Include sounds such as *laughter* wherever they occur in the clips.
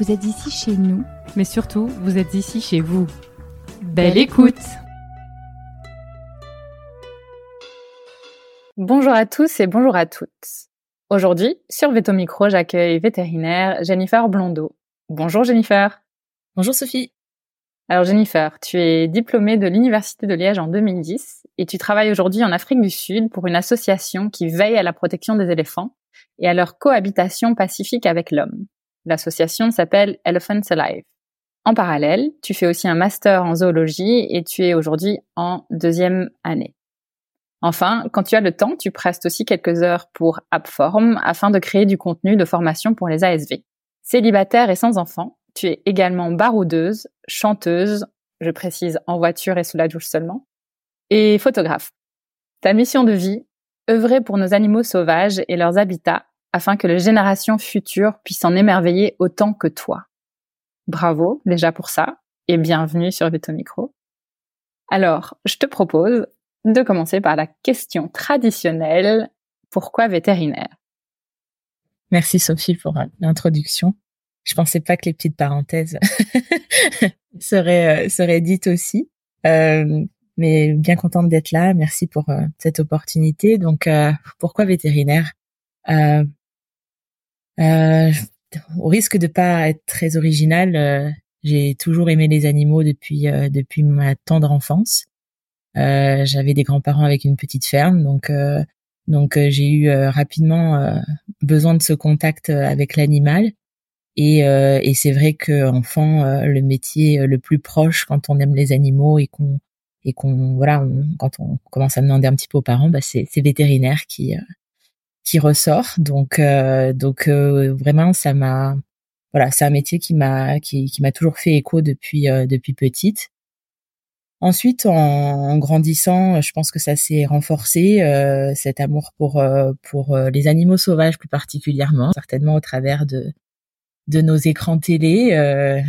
Vous êtes ici chez nous, mais surtout, vous êtes ici chez vous. Belle, écoute Bonjour à tous et bonjour à toutes. Aujourd'hui, sur Veto Micro, j'accueille vétérinaire Jennifer Blondeau. Bonjour Jennifer. Bonjour Sophie. Alors Jennifer, tu es diplômée de l'Université de Liège en 2010 et tu travailles aujourd'hui en Afrique du Sud pour une association qui veille à la protection des éléphants et à leur cohabitation pacifique avec l'homme. L'association s'appelle Elephants Alive. En parallèle, tu fais aussi un master en zoologie et tu es aujourd'hui en deuxième année. Enfin, quand tu as le temps, tu prestes aussi quelques heures pour Appform afin de créer du contenu de formation pour les ASV. Célibataire et sans enfant, tu es également baroudeuse, chanteuse, je précise en voiture et sous la douche seulement, et photographe. Ta mission de vie, œuvrer pour nos animaux sauvages et leurs habitats afin que les générations futures puissent en émerveiller autant que toi. Bravo déjà pour ça et bienvenue sur Veto Micro. Alors, je te propose de commencer par la question traditionnelle pourquoi vétérinaire? Merci Sophie pour euh, l'introduction. Je pensais pas que les petites parenthèses *laughs* seraient, euh, seraient dites aussi. Euh, mais bien contente d'être là. Merci pour cette opportunité. Donc, pourquoi vétérinaire? Euh, au risque de pas être très original, euh, j'ai toujours aimé les animaux depuis euh, depuis ma tendre enfance. J'avais des grands-parents avec une petite ferme, donc donc j'ai eu rapidement besoin de ce contact avec l'animal. Et, et c'est vrai que enfant, le métier le plus proche quand on aime les animaux et qu'on et qu'on voilà, quand on commence à demander un petit peu aux parents, bah c'est vétérinaire qui qui ressort. Donc euh, donc euh, vraiment ça m'a voilà, c'est un métier qui m'a qui, qui m'a toujours fait écho depuis euh, depuis petite. Ensuite, en, en, grandissant, je pense que ça s'est renforcé cet amour pour pour les animaux sauvages plus particulièrement, certainement au travers de de nos écrans télé.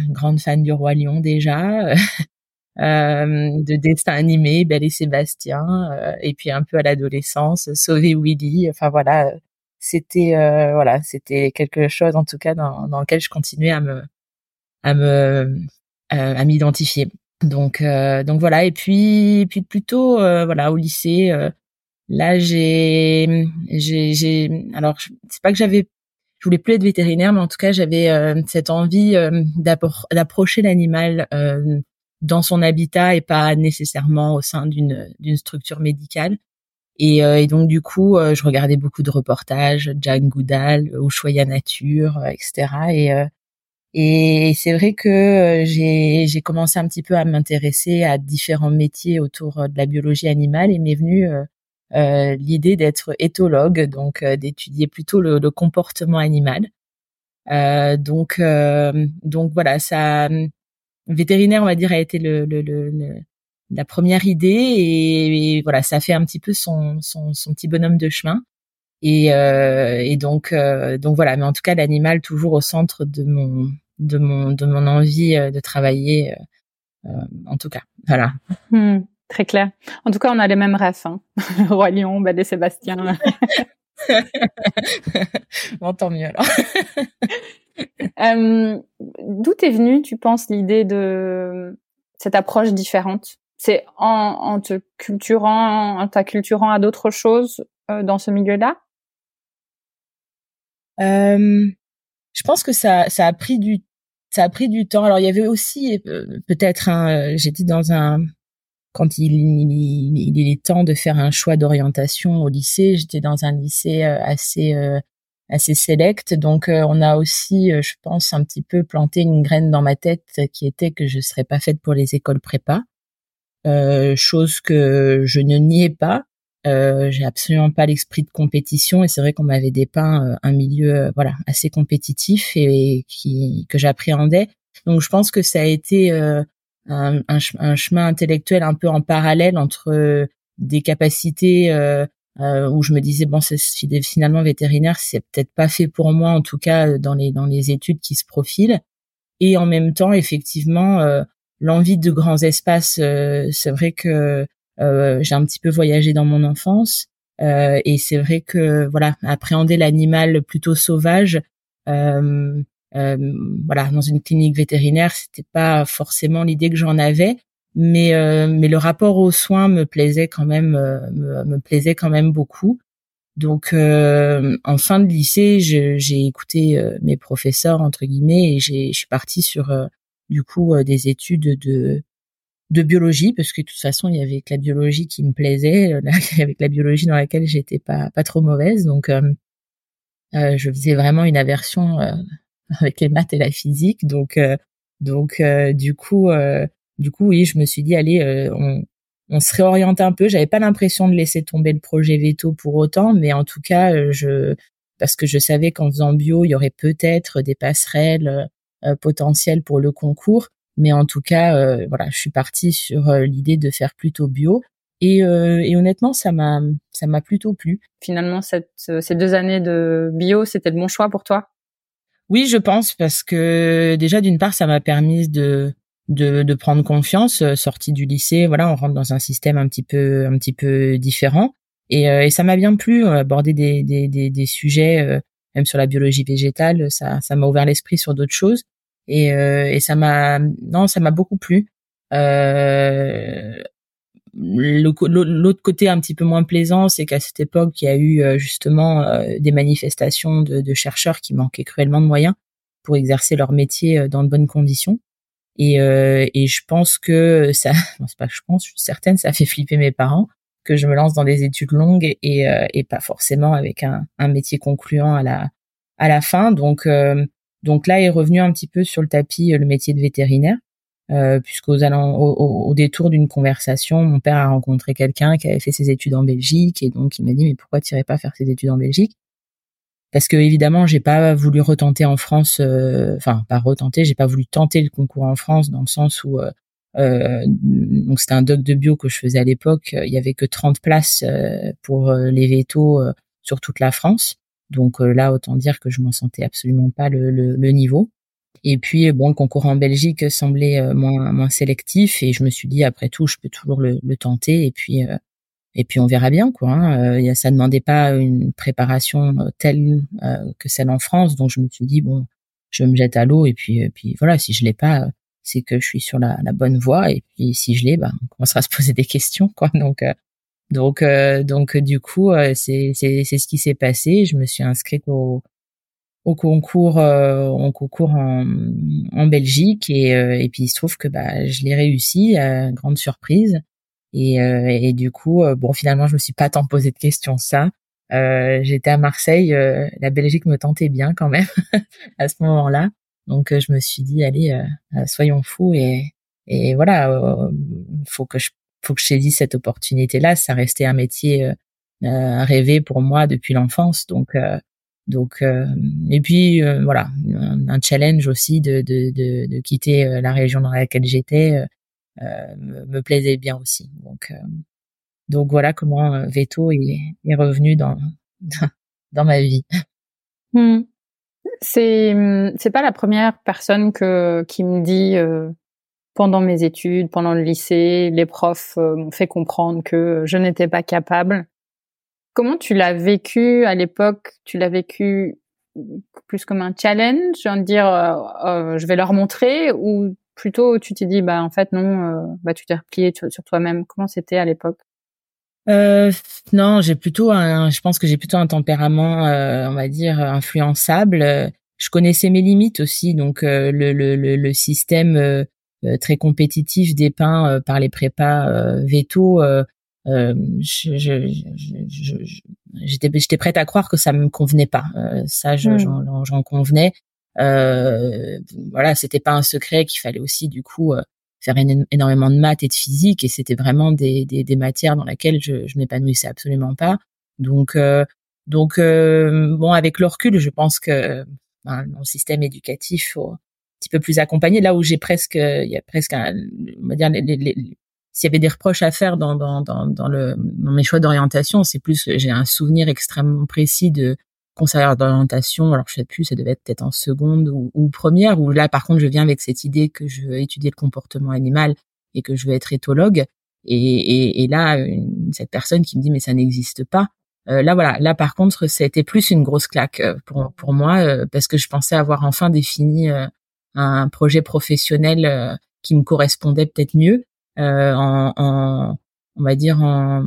grande fan du roi lion déjà. *laughs* Euh, de dessin animé, Belle et Sébastien, euh, et puis un peu à l'adolescence, Sauver Willy. Enfin voilà, c'était euh, voilà, c'était quelque chose en tout cas dans, dans lequel je continuais à me à me à m'identifier. Donc donc voilà, et puis puis plutôt voilà au lycée. là j'ai j'ai j'ai alors c'est pas que j'avais je voulais plus être vétérinaire, mais en tout cas j'avais cette envie d'approcher l'animal dans son habitat et pas nécessairement au sein d'une d'une structure médicale. Et, euh, et, donc du coup, euh, je regardais beaucoup de reportages, Jane Goodall, Ushuaïa Nature, euh, etc. Et et c'est vrai que j'ai j'ai commencé un petit peu à m'intéresser à différents métiers autour de la biologie animale et m'est venue l'idée d'être éthologue, donc d'étudier plutôt le, le, comportement animal. donc donc voilà, ça vétérinaire, on va dire, a été le, le, le, la première idée et, voilà, ça fait un petit peu son, son, son petit bonhomme de chemin. Et, euh, et donc, euh, donc voilà. Mais en tout cas, l'animal toujours au centre de mon, de mon, de mon envie euh, de travailler. en tout cas, voilà. Hmm, très clair. En tout cas, on a les mêmes rêves. Hein. *laughs* Roi Lion, Belle et Sébastien. *laughs* *laughs* bon, tant mieux alors. *laughs* Euh, d'où est venue, tu penses, l'idée de cette approche différente? C'est en, en, te culturant, en t'acculturant à d'autres choses euh, dans ce milieu-là? Euh, Je pense que ça, ça a pris du ça a pris du temps. Alors il y avait aussi peut-être un, j'étais dans un quand il, il, il, est temps de faire un choix d'orientation au lycée, j'étais dans un lycée assez assez sélect. Donc on a aussi, je pense, un petit peu planté une graine dans ma tête qui était que je serais pas faite pour les écoles prépa. Euh, chose que je ne niais pas. Euh, j'ai absolument pas l'esprit de compétition et c'est vrai qu'on m'avait dépeint euh, un milieu euh, voilà assez compétitif et, qui que j'appréhendais. Donc je pense que ça a été un, un, un, chemin intellectuel un peu en parallèle entre des capacités où je me disais bon c'est finalement vétérinaire c'est peut-être pas fait pour moi en tout cas dans les dans les études qui se profilent. Et en même temps effectivement l'envie de grands espaces, euh, c'est vrai que euh, j'ai un petit peu voyagé dans mon enfance euh, et c'est vrai que voilà, appréhender l'animal plutôt sauvage, voilà, dans une clinique vétérinaire, c'était pas forcément l'idée que j'en avais, mais mais le rapport aux soins me plaisait quand même, me, plaisait quand même beaucoup. Donc, en fin de lycée, j'ai écouté mes professeurs entre guillemets et j'ai, je suis partie sur du coup euh, des études de de biologie parce que de toute façon il y avait que la biologie qui me plaisait euh, *laughs* avec la biologie dans laquelle j'étais pas pas trop mauvaise donc euh, je faisais vraiment une aversion avec les maths et la physique donc donc du coup du coup oui je me suis dit allez on on se réoriente un peu j'avais pas l'impression de laisser tomber le projet veto pour autant mais en tout cas je parce que je savais qu'en faisant bio il y aurait peut-être des passerelles euh, potentiel pour le concours. Mais en tout cas, euh, voilà, je suis partie sur euh, l'idée de faire plutôt bio. Et, et, honnêtement, ça m'a ça m'a plutôt plu. Finalement, cette, ces deux années de bio, c'était le bon choix pour toi? Oui, je pense parce que déjà d'une part, ça m'a permis de, de de prendre confiance. Sortie du lycée, voilà, on rentre dans un système un petit peu un petit peu différent. Et, et ça m'a bien plu aborder des des des, des sujets même sur la biologie végétale, ça ça m'a ouvert l'esprit sur d'autres choses et, euh, et ça m'a non ça m'a beaucoup plu. Euh, L'autre côté un petit peu moins plaisant, c'est qu'à cette époque, il y a eu euh, justement euh, des manifestations de, de, chercheurs qui manquaient cruellement de moyens pour exercer leur métier dans de bonnes conditions. Et, euh, et je pense que ça, *laughs* non, c'est pas que je pense, je suis certaine, ça fait flipper mes parents que je me lance dans des études longues et, et pas forcément avec un, un, métier concluant à la à la fin. Donc donc là est revenu un petit peu sur le tapis euh, le métier de vétérinaire, euh, puisqu'aux au, au, détour d'une conversation, mon père a rencontré quelqu'un qui avait fait ses études en Belgique et donc il m'a dit mais pourquoi tu irais pas faire ses études en Belgique? Parce que évidemment j'ai pas voulu retenter en France, euh, enfin pas retenter, j'ai pas voulu tenter le concours en France dans le sens où euh, euh donc c'était un doc de bio que je faisais à l'époque, il y avait que 30 places pour les vétos sur toute la France. Donc euh, là, autant dire que je m'en sentais absolument pas le, le, niveau. Et puis bon, le concours en Belgique semblait euh, moins moins sélectif et je me suis dit après tout, je peux toujours le, le tenter et puis euh, et puis on verra bien quoi. Hein. ça demandait pas une préparation telle que celle en France, donc je me suis dit bon, je me jette à l'eau et puis puis voilà, si je l'ai pas, c'est que je suis sur la, la bonne voie et puis si je l'ai, ben on commencera à se poser des questions quoi. *laughs* Donc donc, euh, donc du coup, euh, c'est c'est ce qui s'est passé. Je me suis inscrite au au concours euh, au concours en, en Belgique et et puis il se trouve que bah je l'ai réussi, grande surprise. Et et du coup, bon finalement, je me suis pas tant posé de questions ça. J'étais à Marseille, la Belgique me tentait bien quand même *laughs* à ce moment-là. Donc je me suis dit allez, soyons fous et et voilà, il faut que je faut que je saisisse cette opportunité-là. Ça restait un métier euh, euh rêvé pour moi depuis l'enfance, donc euh, donc euh, et puis voilà un, challenge aussi de, de, de, quitter la région dans laquelle j'étais me, plaisait bien aussi. Donc donc voilà comment Veto est, est revenu dans *laughs* dans ma vie. Hmm. C'est c'est pas la première personne que qui me dit pendant mes études, pendant le lycée, les profs euh, m'ont fait comprendre que je n'étais pas capable. Comment tu l'as vécu à l'époque? Tu l'as vécu plus comme un challenge, en dire euh, euh, je vais leur montrer, ou plutôt tu t'es dit bah en fait non, bah tu t'es replié sur toi-même. Comment c'était à l'époque? Non, j'ai plutôt un, je pense que j'ai plutôt un tempérament, on va dire influençable je connaissais mes limites aussi. Donc le, le, le, système très compétitif dépeint par les prépas veto, j'étais j'étais prête à croire que ça me convenait pas. ça, hmm. j'en j'en convenais. Euh, voilà, c'était pas un secret qu'il fallait aussi du coup faire énormément de maths et de physique et c'était vraiment des, des, des, matières dans lesquelles je, je m'épanouissais absolument pas. Donc euh, donc euh, bon avec le recul, je pense que ben, mon système éducatif faut un petit peu plus accompagné là où j'ai presque il y a presque un, on va dire les, les, s'il y avait des reproches à faire dans dans dans, dans le dans mes choix d'orientation, c'est plus j'ai un souvenir extrêmement précis de conseillère d'orientation, alors je sais plus, ça devait être peut-être en seconde ou, première, où là par contre je viens avec cette idée que je veux étudier le comportement animal et que je veux être éthologue. Et, et, et là, une, cette personne qui me dit mais ça n'existe pas. Euh, là voilà, là par contre c'était plus une grosse claque euh, pour pour moi euh, parce que je pensais avoir enfin défini euh, un projet professionnel qui me correspondait peut-être mieux en, en, on va dire en,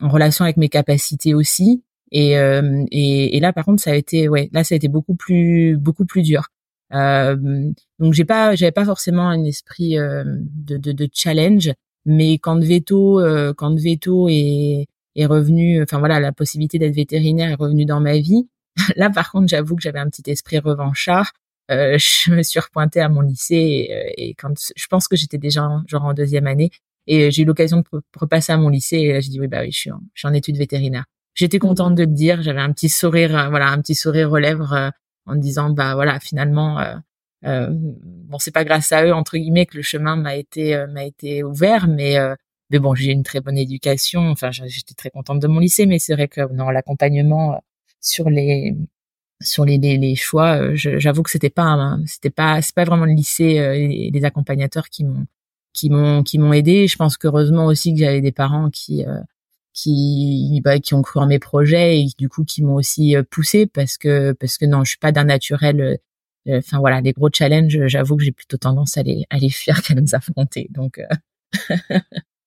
en relation avec mes capacités aussi et, euh, et, et, là, par contre, ça a été, ouais, là, ça a été beaucoup plus, beaucoup plus dur. Euh, donc, j'ai pas, j'avais pas forcément un esprit euh, de, de, de, challenge, mais quand Veto, euh, quand Veto est, est revenu, enfin voilà, la possibilité d'être vétérinaire est revenue dans ma vie. *laughs* Là, par contre, j'avoue que j'avais un petit esprit revanchard. Euh, *laughs* je me suis repointée à mon lycée et, et quand je pense que j'étais déjà genre en deuxième année et j'ai eu l'occasion de repasser à mon lycée et j'ai dit oui bah oui je suis en, je suis en études vétérinaires j'étais contente de le dire. J'avais un petit sourire, euh, voilà, un petit sourire aux lèvres euh, en disant, bah voilà, finalement, euh, euh, bon, c'est pas grâce à eux entre guillemets que le chemin m'a été m'a été ouvert, mais mais bon, j'ai une très bonne éducation. Enfin, j'étais très contente de mon lycée, mais c'est vrai que non, l'accompagnement sur les sur les, les, les choix, j'avoue que c'était pas c'était pas c'est pas vraiment le lycée et les accompagnateurs qui m'ont qui m'ont qui m'ont aidé. Je pense qu'heureusement aussi que j'avais des parents qui qui bah, qui ont cru en mes projets et du coup qui m'ont aussi euh, poussé parce que parce que non je suis pas d'un naturel euh, euh, enfin voilà les gros challenges j'avoue que j'ai plutôt tendance à les à les *laughs* fuir qu'à nous affronter donc *laughs*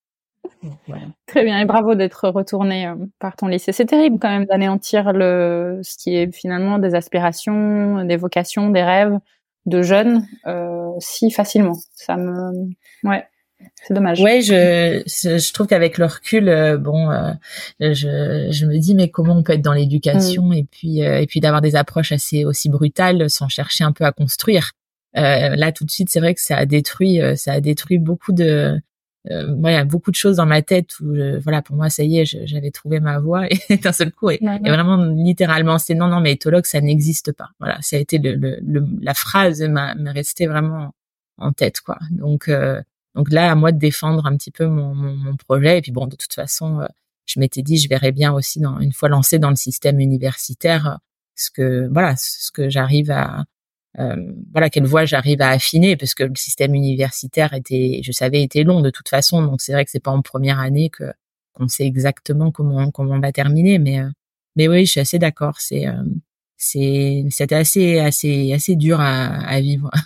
Très bien et bravo d'être retourné par ton lycée. C'est terrible quand même d'anéantir le ce qui est finalement des aspirations, des vocations, des rêves de jeunes euh, si facilement. Ça me ouais. C'est dommage. Ouais, je, je trouve qu'avec le recul, euh, bon, euh, je, je me dis mais comment on peut être dans l'éducation mm. et puis euh, et puis d'avoir des approches assez aussi brutales sans chercher un peu à construire. là, tout de suite, c'est vrai que ça a détruit, ça a détruit beaucoup de, ouais, beaucoup de choses dans ma tête où, voilà, pour moi, ça y est, j'avais trouvé ma voie *laughs* et d'un seul coup, et, vraiment littéralement, c'est non, non, mais éthologue, ça n'existe pas. Voilà, ça a été le, le, la phrase m'est restée vraiment en tête, quoi. Donc donc là, à moi de défendre un petit peu mon, mon, mon projet. Et puis bon, de toute façon, euh, je m'étais dit, je verrais bien aussi, dans, une fois lancé dans le système universitaire, ce que voilà, ce que j'arrive à euh, voilà quelle voie j'arrive à affiner, parce que le système universitaire était, je savais, était long de toute façon. Donc c'est vrai que c'est pas en première année que qu'on sait exactement comment comment on va terminer, mais euh, mais oui, je suis assez d'accord. C'est euh, c'est c'était assez assez assez dur à, à vivre. *laughs*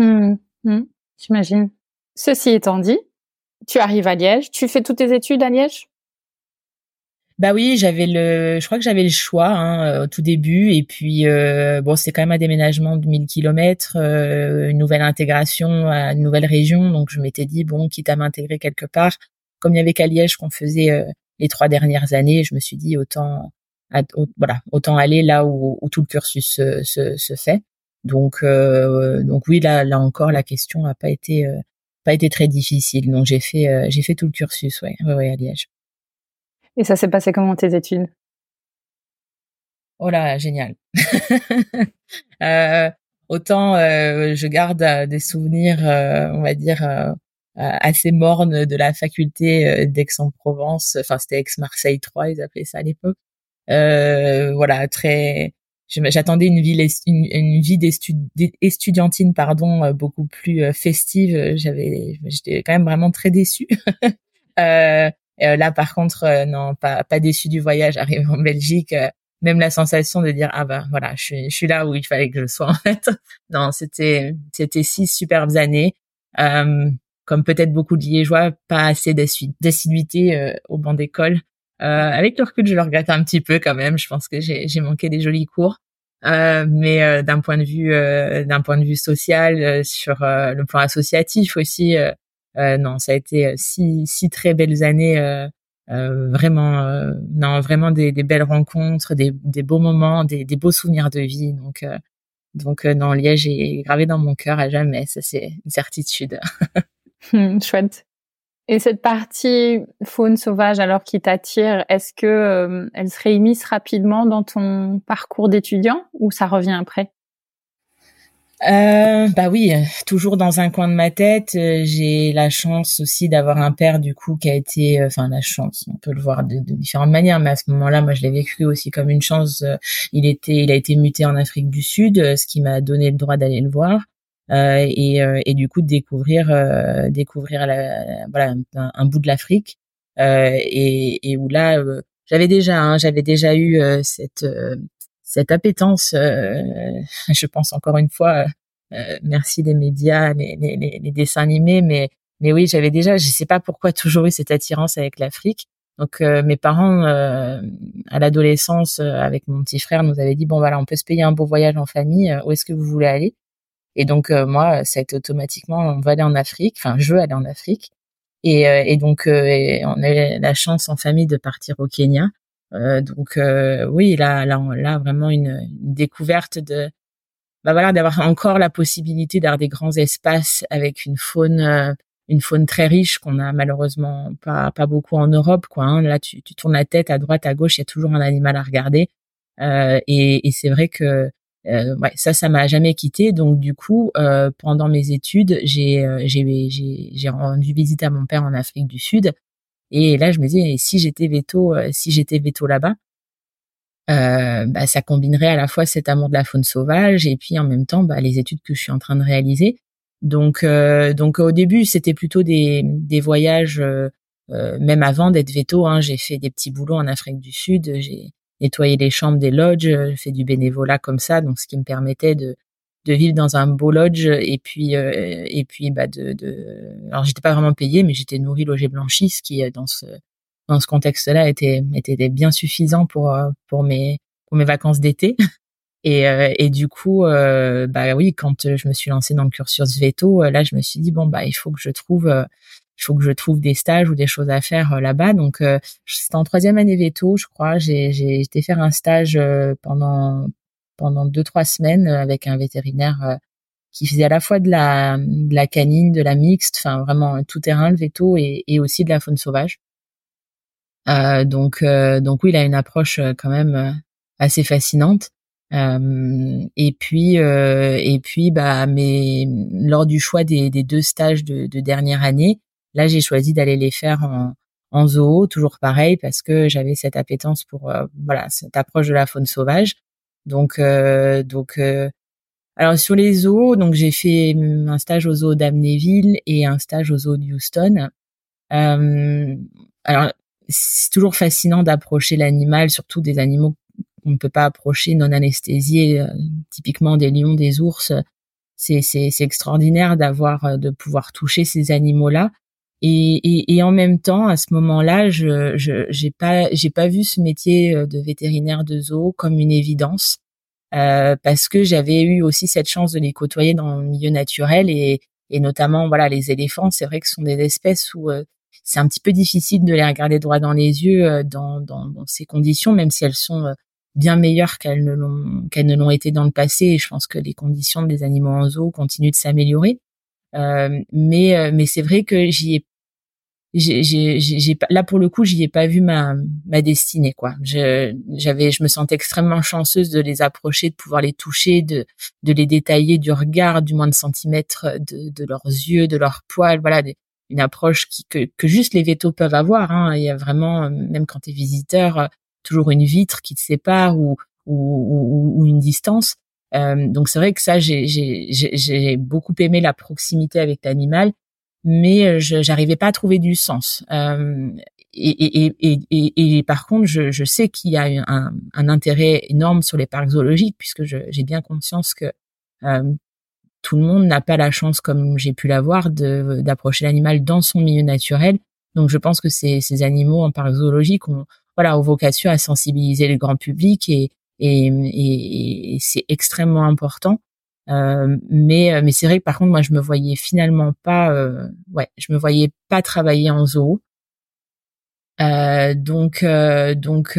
Mmh, mmh, J'imagine. Ceci étant dit, tu arrives à Liège, tu fais toutes tes études à Liège? Bah oui, j'avais le, je crois que j'avais le choix hein, euh, au tout début, et puis euh, bon, c'est quand même un déménagement de 1000 kilomètres, euh, une nouvelle intégration à une nouvelle région, donc je m'étais dit bon, quitte à m'intégrer quelque part, comme il y avait qu'à Liège qu'on faisait les trois dernières années, je me suis dit autant, voilà, autant aller là où, tout le cursus se, se, se fait. Donc donc oui, là là encore, la question n'a pas été pas été très difficile. Donc j'ai fait euh, j'ai fait tout le cursus, ouais, ouais, à Liège. Et ça s'est passé comment tes études? Oh là, génial. *laughs* euh, autant euh, je garde euh, des souvenirs, on va dire assez mornes de la faculté d'Aix-en-Provence. Enfin, c'était Aix-Marseille 3, ils appelaient ça à l'époque. voilà, très j'attendais une vie une, une pardon euh, beaucoup plus euh, festive j'avais j'étais quand même vraiment très déçue *laughs* euh, là par contre non pas pas déçue du voyage arrivé en Belgique même la sensation de dire ah bah voilà je suis je suis là où il fallait que je sois *laughs* en fait non c'était c'était six superbes années comme peut-être beaucoup de liégeois pas assez d'assiduité au banc d'école euh, avec le recul, je le regrette un petit peu quand même. Je pense que j'ai manqué des jolis cours. Euh, mais d'un point de vue d'un point de vue social, sur le plan associatif aussi, non, ça a été six, six très belles années. vraiment, non, vraiment des, des, belles rencontres, des, des beaux moments, des, des, beaux souvenirs de vie. Donc, donc non, Liège est gravé dans mon cœur à jamais. Ça, c'est une certitude. *laughs* Hmm, chouette. Et cette partie faune sauvage, alors qui t'attire, est-ce que euh, elle se réimmisce rapidement dans ton parcours d'étudiant ou ça revient après? Euh, bah oui, toujours dans un coin de ma tête. Euh, j'ai la chance aussi d'avoir un père du coup qui a été, euh, enfin la chance, on peut le voir de, différentes manières, mais à ce moment-là, moi je l'ai vécu aussi comme une chance. Il était, il a été muté en Afrique du Sud, ce qui m'a donné le droit d'aller le voir. Euh, et, euh, et, du coup de découvrir euh, découvrir la, voilà un, bout de l'Afrique et, et, où là j'avais déjà hein, j'avais déjà eu cette cette appétence je pense encore une fois merci les médias les, les, les, dessins animés mais mais oui j'avais déjà je sais pas pourquoi toujours eu cette attirance avec l'Afrique donc mes parents à l'adolescence avec mon petit frère nous avaient dit bon voilà on peut se payer un beau voyage en famille où est-ce que vous voulez aller? Et donc euh, moi, ça a été automatiquement, on va aller en Afrique. Enfin, je veux aller en Afrique. Et, euh, et donc euh, on a la chance en famille de partir au Kenya. Donc oui, là, là, là vraiment une, découverte de, bah voilà, d'avoir encore la possibilité d'avoir des grands espaces avec une faune une faune très riche qu'on a malheureusement pas pas beaucoup en Europe quoi hein. là tu, tu tournes la tête à droite à gauche il y a toujours un animal à regarder euh, et, et c'est vrai que euh, ouais, ça, ça m'a jamais quitté. Donc du coup, euh, pendant mes études, j'ai euh, j'ai j'ai rendu visite à mon père en Afrique du Sud. Et là, je me disais, si j'étais veto, euh, si j'étais veto là-bas, euh, bah, ça combinerait à la fois cet amour de la faune sauvage et puis en même temps bah, les études que je suis en train de réaliser. Donc, euh, donc au début, c'était plutôt des, des voyages, euh, même avant d'être veto. Hein, j'ai fait des petits boulots en Afrique du Sud. J'ai nettoyer les chambres des lodges, je fais du bénévolat comme ça, donc ce qui me permettait de de vivre dans un beau lodge et puis euh, et puis bah de, de... alors j'étais pas vraiment payée mais j'étais nourrie logée blanchie ce qui euh, dans ce dans ce contexte-là était était bien suffisant pour euh, pour mes pour mes vacances d'été et et du coup bah oui quand je me suis lancée dans le cursus veto là je me suis dit bon bah il faut que je trouve il faut que je trouve des stages ou des choses à faire euh, là-bas. Donc, euh, c'était en troisième année veto, je crois. J'ai, été faire un stage euh, pendant pendant deux trois semaines avec un vétérinaire qui faisait à la fois de la de la canine, de la mixte, enfin vraiment tout terrain le veto et, et aussi de la faune sauvage. Euh, donc donc oui, il a une approche quand même assez fascinante. Euh, et puis et puis bah mais lors du choix des, des deux stages de, de dernière année, Là, j'ai choisi d'aller les faire en, en zoo, toujours pareil, parce que j'avais cette appétence pour euh, voilà cette approche de la faune sauvage. Donc euh, donc euh, alors sur les zoos, donc j'ai fait un stage au zoo d'Amnéville et un stage au zoo de Houston. alors c'est toujours fascinant d'approcher l'animal, surtout des animaux qu'on ne peut pas approcher non anesthésiés, typiquement des lions, des ours. C'est extraordinaire d'avoir de pouvoir toucher ces animaux là et, et, et, en même temps, à ce moment-là, je j'ai pas j'ai pas vu ce métier euh, de vétérinaire de zoo comme une évidence euh, parce que j'avais eu aussi cette chance de les côtoyer dans le milieu naturel et, et notamment voilà les éléphants. C'est vrai que ce sont des espèces où euh, c'est un petit peu difficile de les regarder droit dans les yeux euh, dans, dans, dans, ces conditions, même si elles sont bien meilleures qu'elles ne l'ont qu'elles ne l'ont été dans le passé. Et je pense que les conditions des animaux en zoo continuent de s'améliorer. Euh, mais mais c'est vrai que j'y ai j'ai, là pour le coup, j'y ai pas vu ma, ma destinée quoi. Je, j'avais, je me sentais extrêmement chanceuse de les approcher, de pouvoir les toucher, de, de les détailler du regard, du moins de centimètres de, de leurs yeux, de leurs poils, voilà, une approche qui, que, que juste les vétos peuvent avoir. Hein. Il y a vraiment, même quand tu es visiteur, toujours une vitre qui te sépare ou, ou, ou, une distance. Euh, donc c'est vrai que ça, j'ai, j'ai, j'ai beaucoup aimé la proximité avec l'animal mais euh, je j'arrivais pas à trouver du sens. Euh, et, et, et, et, par contre, je, je sais qu'il y a un, un, intérêt énorme sur les parcs zoologiques, puisque j'ai bien conscience que euh, tout le monde n'a pas la chance, comme j'ai pu l'avoir, d'approcher l'animal dans son milieu naturel. Donc, je pense que ces, ces animaux en parc zoologique ont, voilà, ont vocation à sensibiliser le grand public et, et c'est extrêmement important. Euh, mais mais c'est vrai que par contre moi je me voyais finalement pas euh, ouais je me voyais pas travailler en zoo. Euh, donc euh, donc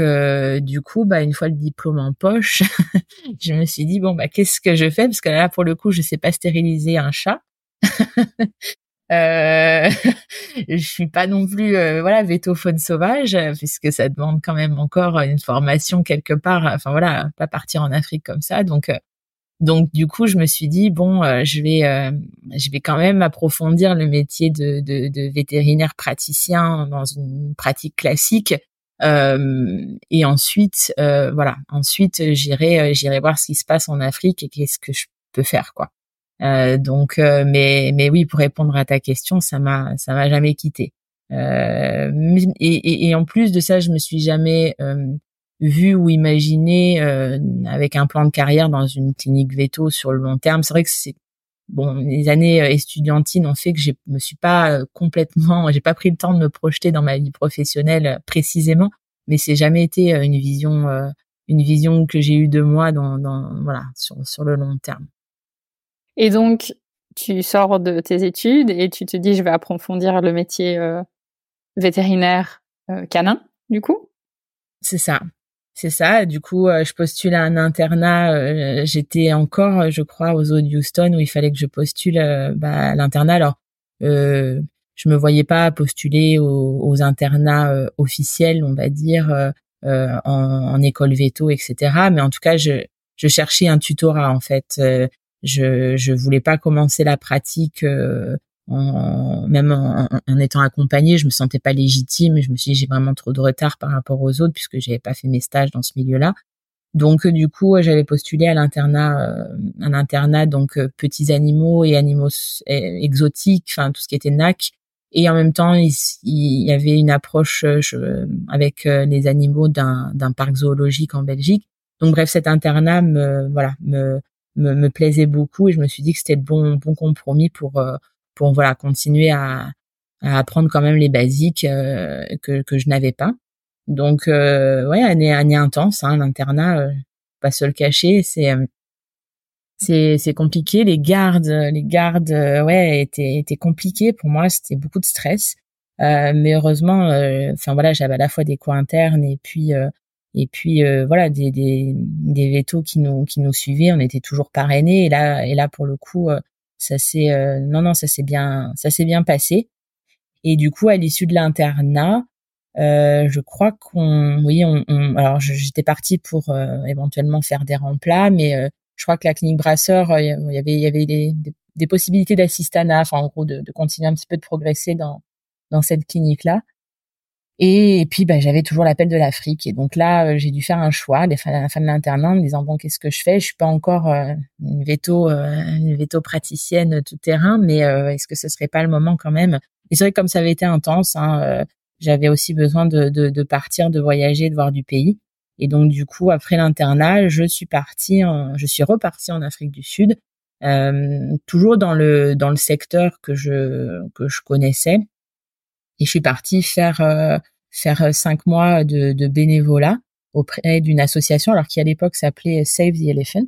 du coup bah une fois le diplôme en poche *laughs* je me suis dit bon bah qu'est-ce que je fais? Parce que là pour le coup je sais pas stériliser un chat. *laughs* Euh, *laughs* je suis pas non plus voilà vétophone sauvage puisque ça demande quand même encore une formation quelque part enfin voilà pas partir en Afrique comme ça. Donc donc du coup, je me suis dit bon, euh, je vais euh, je vais quand même approfondir le métier de, de, de vétérinaire praticien dans une pratique classique. Euh, et ensuite, voilà, ensuite j'irai j'irai voir ce qui se passe en Afrique et qu'est-ce que je peux faire quoi. donc, mais mais oui, pour répondre à ta question, ça m'a ça m'a jamais quitté. Et, et, et, en plus de ça, je me suis jamais vu ou imaginé euh, avec un plan de carrière dans une clinique veto sur le long terme. C'est vrai que c'est bon, les années euh, estudiantines ont fait que je me suis pas euh, complètement, *laughs* j'ai pas pris le temps de me projeter dans ma vie professionnelle précisément, mais c'est jamais été une vision, une vision que j'ai eue de moi dans, dans voilà sur sur le long terme. Et donc tu sors de tes études et tu te dis je vais approfondir le métier vétérinaire canin du coup? C'est ça. C'est ça. Du coup, euh, je postule à un internat. Euh, j'étais encore, je crois, aux eaux de Houston où il fallait que je postule euh, bah, à l'internat. Alors, euh, je me voyais pas postuler aux, internats officiels, on va dire, en, en, école veto, etc. Mais en tout cas, je, je cherchais un tutorat en fait. je je voulais pas commencer la pratique en, même en, étant accompagnée, je me sentais pas légitime. Je me suis dit j'ai vraiment trop de retard par rapport aux autres puisque j'avais pas fait mes stages dans ce milieu-là. Donc du coup, j'avais postulé à l'internat, euh, un internat donc euh, petits animaux et animaux exotiques, enfin tout ce qui était NAC. Et en même temps, il, y avait une approche euh, avec les animaux d'un parc zoologique en Belgique. Donc bref, cet internat me voilà me me, me plaisait beaucoup et je me suis dit que c'était le bon bon compromis pour pour voilà continuer à, à apprendre quand même les basiques euh, que, que je n'avais pas. Donc euh, ouais, année année intense, hein, l'internat, euh, pas se le cacher, c'est euh, c'est c'est compliqué. Les gardes, les gardes, ouais, étaient étaient compliqués pour moi. C'était beaucoup de stress. mais heureusement, enfin voilà, j'avais à la fois des cours internes et puis et puis voilà des des des vétos qui nous qui nous suivaient. On était toujours parrainés et là et là pour le coup ça s'est euh, non non ça s'est bien ça s'est bien passé. Et du coup à l'issue de l'internat euh, je crois qu'on oui on, alors j'étais partie pour euh, éventuellement faire des remplats mais je crois que la clinique Brasseur il y avait il y avait des, des, possibilités d'assistanat enfin en gros de, de continuer un petit peu de progresser dans dans cette clinique là et, puis, bah, j'avais toujours l'appel de l'Afrique. Et donc là, euh, j'ai dû faire un choix la fin de l'internat en me disant, bon, qu'est-ce que je fais? Je suis pas encore euh, une veto, euh, une veto praticienne tout terrain, mais est-ce que ce serait pas le moment quand même? Et c'est vrai que comme ça avait été intense, hein, j'avais aussi besoin de, de, partir, de voyager, de voir du pays. Et donc, du coup, après l'internat, je suis partie, je suis repartie en Afrique du Sud, toujours dans le dans le secteur que je que je connaissais et je suis partie faire euh, faire cinq mois de, de bénévolat auprès d'une association, alors qui à l'époque s'appelait Save the Elephant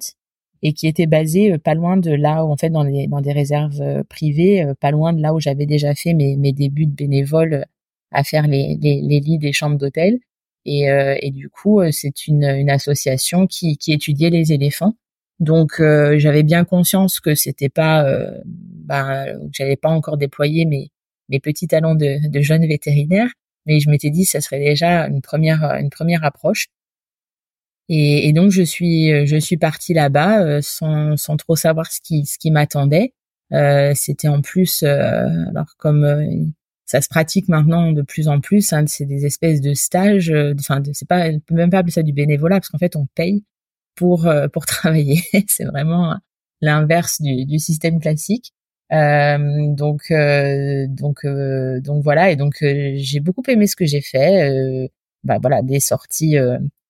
et qui était basée euh, pas loin de là où en fait dans les dans des réserves euh, privées, pas loin de là où j'avais déjà fait mes mes débuts de bénévole à faire les les, les lits des chambres d'hôtel. Et, et du coup, c'est une, une association qui, qui étudiait les éléphants. Donc, j'avais bien conscience que c'était pas, euh, bah, j'avais pas encore déployé mes mes petits talents de, de jeune vétérinaire, mais je m'étais dit ça serait déjà une première une première approche. Et, et donc je suis je suis partie là-bas euh, sans, sans trop savoir ce qui ce qui m'attendait. Euh, C'était en plus euh, alors comme euh, ça se pratique maintenant de plus en plus, hein, c'est des espèces de stages. Enfin, c'est pas, peut même pas appeler ça du bénévolat parce qu'en fait on paye pour pour *laughs* travailler. c'est vraiment l'inverse du, du système classique. Euh, donc euh, donc euh, donc voilà et donc j'ai beaucoup aimé ce que j'ai fait. bah voilà des sorties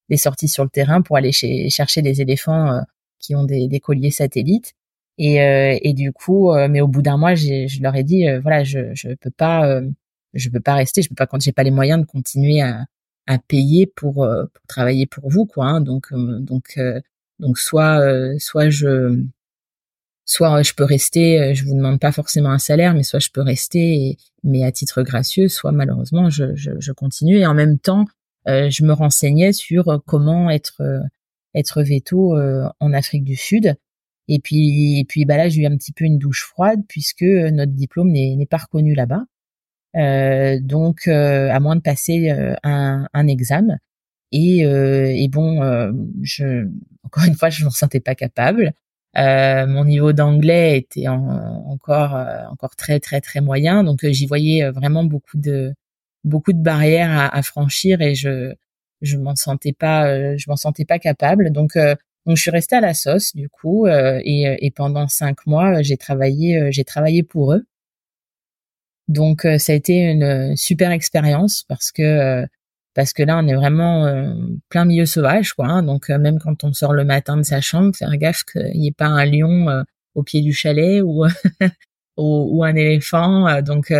des sorties sur le terrain pour aller chercher des éléphants qui ont des, colliers satellites. Et, et du coup, mais au bout d'un mois, je leur ai dit, voilà, je je peux pas, je peux pas rester, je peux pas quand j'ai pas les moyens de continuer à, à payer pour, pour travailler pour vous quoi. Hein. donc donc donc soit soit je soit je peux rester, je vous demande pas forcément un salaire, mais soit je peux rester, mais à titre gracieux, soit malheureusement je, je, je continue. Et en même temps, je me renseignais sur comment être être veto en Afrique du Sud. Et puis, et puis bah là, j'ai eu un petit peu une douche froide puisque notre diplôme n'est pas reconnu là-bas. Euh, donc, euh, à moins de passer euh, un, un examen. Et, et bon, je, encore une fois, je ne me sentais pas capable. Mon niveau d'anglais était encore encore très très très moyen, donc j'y voyais vraiment beaucoup de beaucoup de barrières à, à franchir et je je m'en sentais pas je m'en sentais pas capable. Donc donc je suis restée à la sauce du coup et, et pendant cinq mois j'ai travaillé j'ai travaillé pour eux donc euh, ça a été une euh, super expérience parce que euh, parce que là on est vraiment plein milieu sauvage quoi. Hein. donc même quand on sort le matin de sa chambre, faire gaffe qu'il n'y ait pas un lion au pied du chalet ou *laughs* ou, un éléphant. donc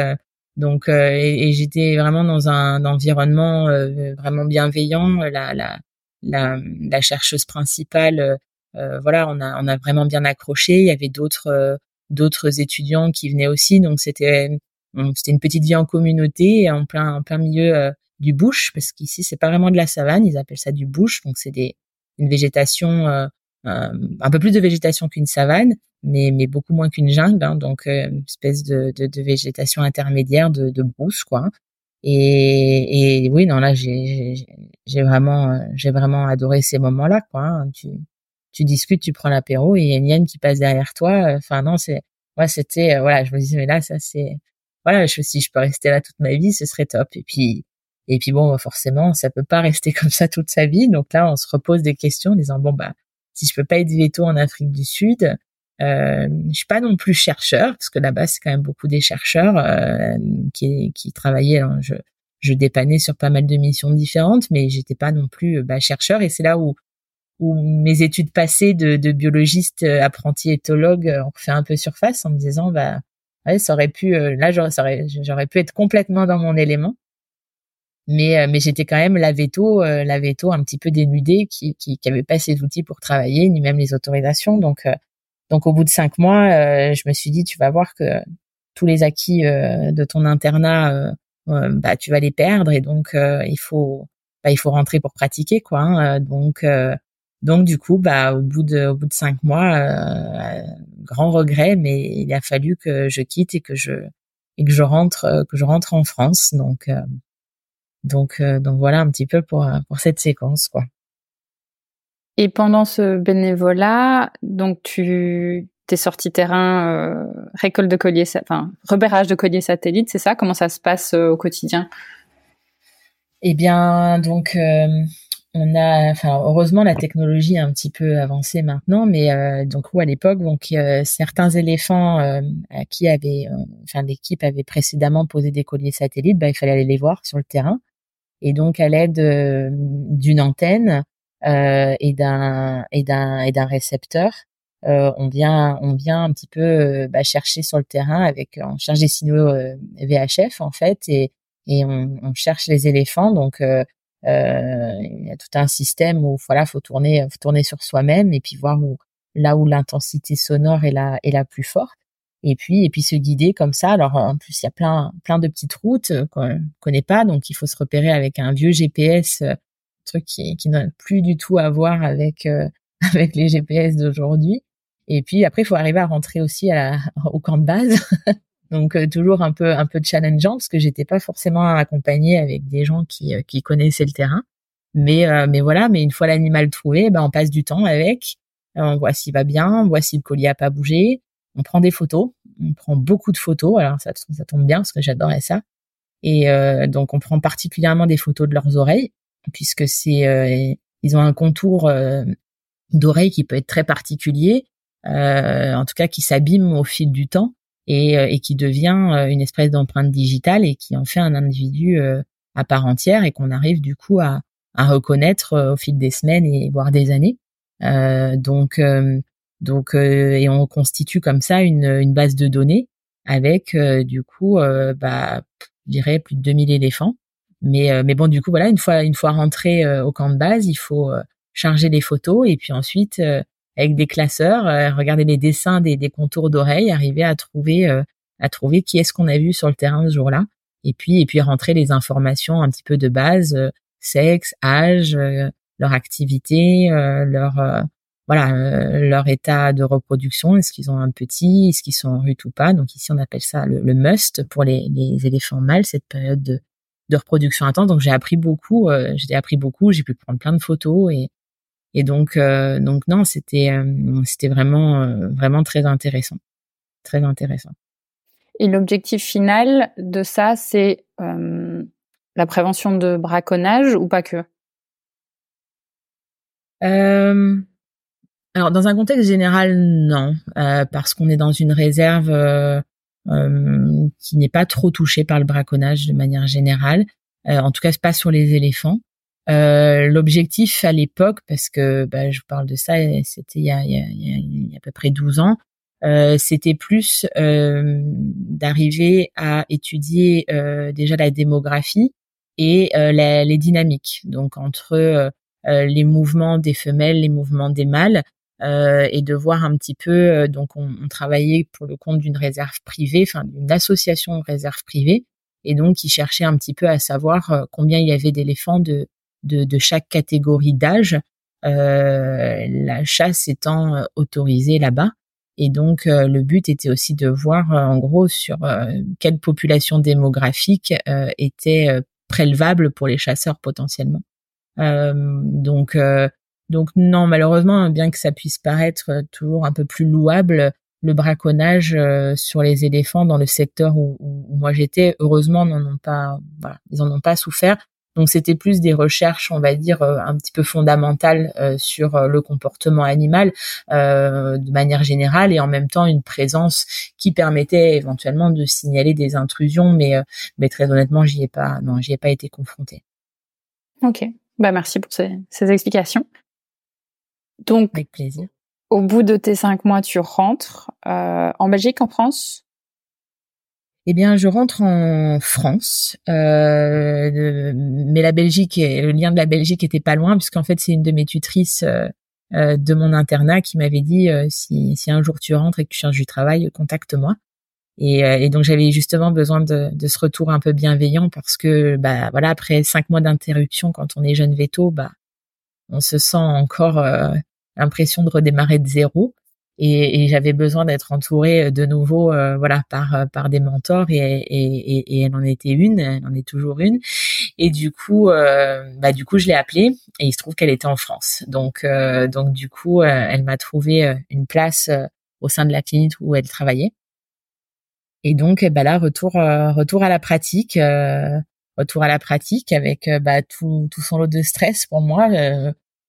donc et, j'étais vraiment dans un, environnement vraiment bienveillant. La la la, la chercheuse principale, voilà, on a on a vraiment bien accroché. Il y avait d'autres d'autres étudiants qui venaient aussi, donc c'était c'était une petite vie en communauté, en plein, en plein milieu euh, du bush, parce qu'ici c'est pas vraiment de la savane, ils appellent ça du bush, donc c'est des une végétation, euh, euh, un peu plus de végétation qu'une savane, mais mais beaucoup moins qu'une jungle, hein, donc une espèce de, de, de, végétation intermédiaire de, de brousse quoi. Et, et oui, non là j'ai j'ai vraiment j'ai vraiment adoré ces moments-là quoi. Hein. Tu tu discutes, tu prends l'apéro et il y a une hyène qui passe derrière toi. Enfin non, c'est moi c'était voilà, je me disais mais là ça c'est voilà, je, si je peux rester là toute ma vie, ce serait top. Et puis, et puis bon, forcément, ça peut pas rester *laughs* comme ça toute sa vie. Donc là, on se repose des questions en disant bon bah, si je peux pas être veto en Afrique du Sud, euh, je suis pas non plus chercheur parce que là-bas c'est quand même beaucoup des chercheurs euh, qui qui travaillaient. Hein, je je dépannais sur pas mal de missions différentes, mais j'étais pas non plus bah, chercheur. Et c'est là où où mes études passées de, de biologiste euh, apprenti éthologue euh, ont fait un peu surface en me disant bah ouais, ça aurait pu, euh, là, j'aurais, j'aurais pu être complètement dans mon élément. Mais, euh, mais j'étais quand même la veto, euh, la veto un petit peu dénudée, qui, qui, qui avait pas ses outils pour travailler, ni même les autorisations. Donc, donc au bout de cinq mois, je me suis dit, tu vas voir que tous les acquis de ton internat, bah, tu vas les perdre, et donc il faut, bah, il faut rentrer pour pratiquer, quoi. Hein. donc, donc du coup, bah au bout de au bout de cinq mois, euh, grand regret, mais il a fallu que je quitte et que je et que je rentre euh, que je rentre en France. Donc euh, donc donc voilà un petit peu pour pour cette séquence quoi. Et pendant ce bénévolat, donc tu t'es sorti terrain récolte de colliers, enfin repérage de colliers satellites, c'est ça? Comment ça se passe au quotidien? Eh bien donc on a, enfin heureusement la technologie a un petit peu avancé maintenant, mais euh, donc où à l'époque donc euh, certains éléphants euh, à qui avait, enfin l'équipe avait précédemment posé des colliers satellites, bah, il fallait aller les voir sur le terrain et donc à l'aide d'une antenne et d'un et d'un et d'un récepteur, on vient on vient un petit peu bah, chercher sur le terrain avec on cherche des signaux VHF en fait et et on, on cherche les éléphants donc euh, il y a tout un système où voilà, faut tourner, faut tourner sur soi-même et puis voir où là où l'intensité sonore est la est la plus forte. Et puis et puis se guider comme ça. Alors en plus il y a plein plein de petites routes qu'on connaît pas, donc il faut se repérer avec un vieux GPS, euh, truc qui qui n'a plus du tout à voir avec euh, *laughs* avec les GPS d'aujourd'hui. Et puis après il faut arriver à rentrer aussi à au camp de base. *laughs* Donc euh, toujours un peu un peu challengeant parce que j'étais pas forcément accompagnée avec des gens qui euh, qui connaissaient le terrain. Mais euh, mais voilà, mais une fois l'animal trouvé, ben on passe du temps avec, on voit s'il va bien, on voit si le collier a pas bougé, on prend des photos, on prend beaucoup de photos. Alors ça ça tombe bien parce que j'adorais ça. Et donc on prend particulièrement des photos de leurs oreilles puisque c'est ils ont un contour d'oreille qui peut être très particulier, en tout cas qui s'abîme au fil du temps et, euh, et qui devient euh, une espèce d'empreinte digitale et qui en fait un individu euh, à part entière et qu'on arrive du coup à, à reconnaître au fil des semaines et voire des années. Euh, donc donc et on constitue comme ça une, une base de données avec du coup bah je dirais plus de 2000 éléphants. Mais mais bon du coup voilà une fois une fois rentré au camp de base il faut charger les photos et puis ensuite avec des classeurs regarder les dessins des, des contours d'oreilles arriver à trouver à trouver qui est-ce qu'on a vu sur le terrain ce jour-là. Et puis et puis rentrer les informations un petit peu de base sexe âge leur activité leur voilà euh, leur état de reproduction, est-ce qu'ils ont un petit, est-ce qu'ils sont en rut ou pas. Donc ici on appelle ça le, must pour les, les, éléphants mâles cette période de, de reproduction intense. Donc j'ai appris beaucoup, euh, j'ai appris beaucoup, j'ai pu prendre plein de photos et et donc euh, donc non c'était c'était vraiment vraiment très intéressant, très intéressant. Et l'objectif final de ça c'est la prévention de braconnage ou pas que? Euh, alors dans un contexte général, non, euh, parce qu'on est dans une réserve euh, euh, qui n'est pas trop touchée par le braconnage de manière générale. en tout cas, pas sur les éléphants. L'objectif à l'époque, parce que bah, je vous parle de ça, c'était il, il, y a à peu près 12 ans, c'était plus d'arriver à étudier déjà la démographie et les dynamiques. Donc entre les mouvements des femelles, les mouvements des mâles, euh, et de voir un petit peu. Euh, donc, on, on, travaillait pour le compte d'une réserve privée, enfin d'une association de réserve privée, et donc ils cherchaient un petit peu à savoir euh, combien il y avait d'éléphants de, de, de chaque catégorie d'âge, euh, la chasse étant autorisée là-bas. Et donc le but était aussi de voir en gros sur quelle population démographique était prélevable pour les chasseurs potentiellement. donc donc non, malheureusement, bien que ça puisse paraître euh, toujours un peu plus louable, le braconnage euh, sur les éléphants dans le secteur où, moi j'étais, heureusement, n'en ont pas, voilà, ils en ont pas souffert. Donc c'était plus des recherches, on va dire, euh, un petit peu fondamentales sur le comportement animal de manière générale et en même temps une présence qui permettait éventuellement de signaler des intrusions, mais mais très honnêtement, j'y ai pas, non, j'y ai pas été confrontée. Ok, bah merci pour ces, ces explications. Donc, avec plaisir. Au bout de tes cinq mois, tu rentres euh, en Belgique, en France? Eh bien, je rentre en France, euh, mais la Belgique, le lien de la Belgique était pas loin, puisqu'en fait, c'est une de mes tutrices euh, euh de mon internat qui m'avait dit euh, si, si un jour tu rentres et que tu cherches du travail, contacte-moi. Et, euh, et, donc, j'avais justement besoin de, de, ce retour un peu bienveillant parce que, bah, voilà, après cinq mois d'interruption, quand on est jeune veto, bah, on se sent encore euh, l'impression de redémarrer de zéro. Et, j'avais besoin d'être entourée de nouveau, euh, voilà, par euh, par des mentors et, et, et, elle en était une, elle en est toujours une. Et du coup, bah du coup, je l'ai appelée et il se trouve qu'elle était en France. Donc donc du coup, elle m'a trouvé une place au sein de la clinique où elle travaillait. Et donc, bah là, retour retour à la pratique retour à la pratique avec bah, tout, tout son lot de stress pour moi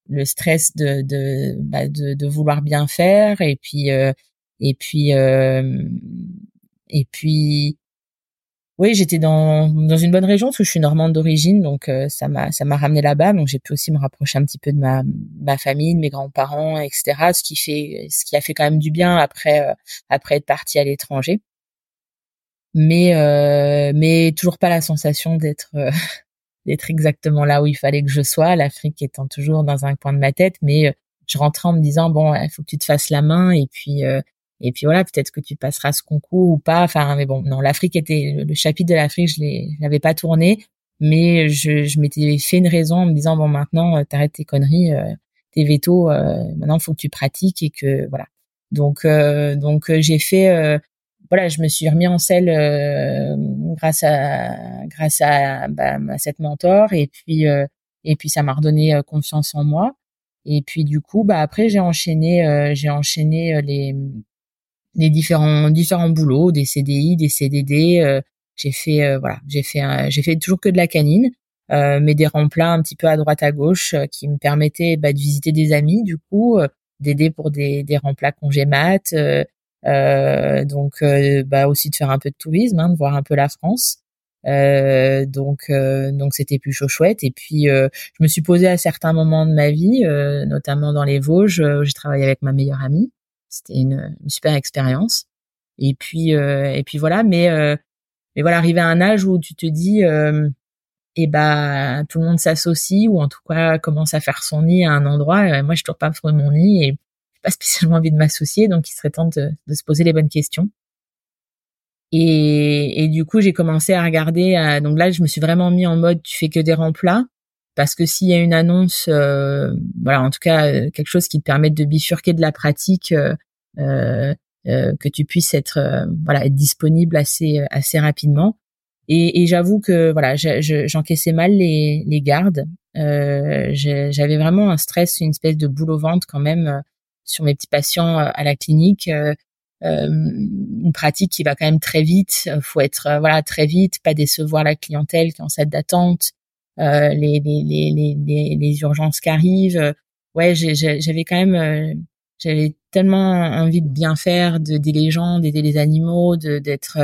le stress de de, bah, de, de vouloir bien faire et puis euh, et puis euh, et puis oui j'étais dans dans une bonne région parce que je suis normande d'origine donc euh, ça m'a ça m'a ramené là-bas donc j'ai pu aussi me rapprocher un petit peu de ma ma famille de mes grands-parents etc ce qui fait ce qui a fait quand même du bien après après être partie à l'étranger. Mais mais toujours pas la sensation d'être d'être exactement là où il fallait que je sois, l'Afrique étant toujours dans un coin de ma tête, mais euh, je rentrais en me disant bon, il faut que tu te fasses la main et puis euh, et puis voilà, peut-être que tu passeras ce concours ou pas. Enfin, mais bon, non, l'Afrique était le chapitre de l'Afrique, je l'avais pas tourné, mais je, je m'étais fait une raison en me disant bon, maintenant euh, t'arrêtes tes conneries, tes vétos, maintenant faut que tu pratiques et que voilà. Donc donc j'ai fait voilà, je me suis remis en selle euh, grâce à grâce à, bah, à cette mentor et puis euh, et puis ça m'a redonné euh, confiance en moi. Et puis du coup, bah après j'ai enchaîné j'ai enchaîné les les différents différents boulots, des CDI, des CDD. j'ai fait voilà, j'ai fait j'ai fait toujours que de la canine. mais des remplats un petit peu à droite à gauche qui me permettaient bah, de visiter des amis du coup d'aider pour des, des remplats congés maths euh, donc euh, bah aussi de faire un peu de tourisme, hein, de voir un peu la France. Euh, donc donc c'était plus chaud chouette et puis je me suis posé à certains moments de ma vie notamment dans les Vosges où j'ai travaillé avec ma meilleure amie c'était une, une, super expérience et puis et puis voilà mais mais voilà arrivé à un âge où tu te dis et bah tout le monde s'associe ou en tout cas commence à faire son nid à un endroit. moi, je trouve pas trouvé mon nid et pas spécialement envie de m'associer, donc il serait temps de, de, se poser les bonnes questions. Et, et du coup, j'ai commencé à regarder. Euh, donc là, je me suis vraiment mis en mode tu fais que des remplats parce que s'il y a une annonce, euh, voilà, en tout cas euh, quelque chose qui te permette de bifurquer de la pratique, euh, que tu puisses être voilà être disponible assez assez rapidement. Et, et j'avoue que voilà, j'encaissais mal les, les gardes. J'avais vraiment un stress, une espèce de boule au ventre quand même sur mes petits patients à la clinique. Euh, une pratique qui va quand même très vite. Faut être euh, voilà très vite, pas décevoir la clientèle qui est en salle d'attente, euh, les, les, les, les, les urgences qui arrivent. Ouais, j'avais quand même j'avais tellement envie de bien faire, d'aider les gens, d'aider les animaux, d'être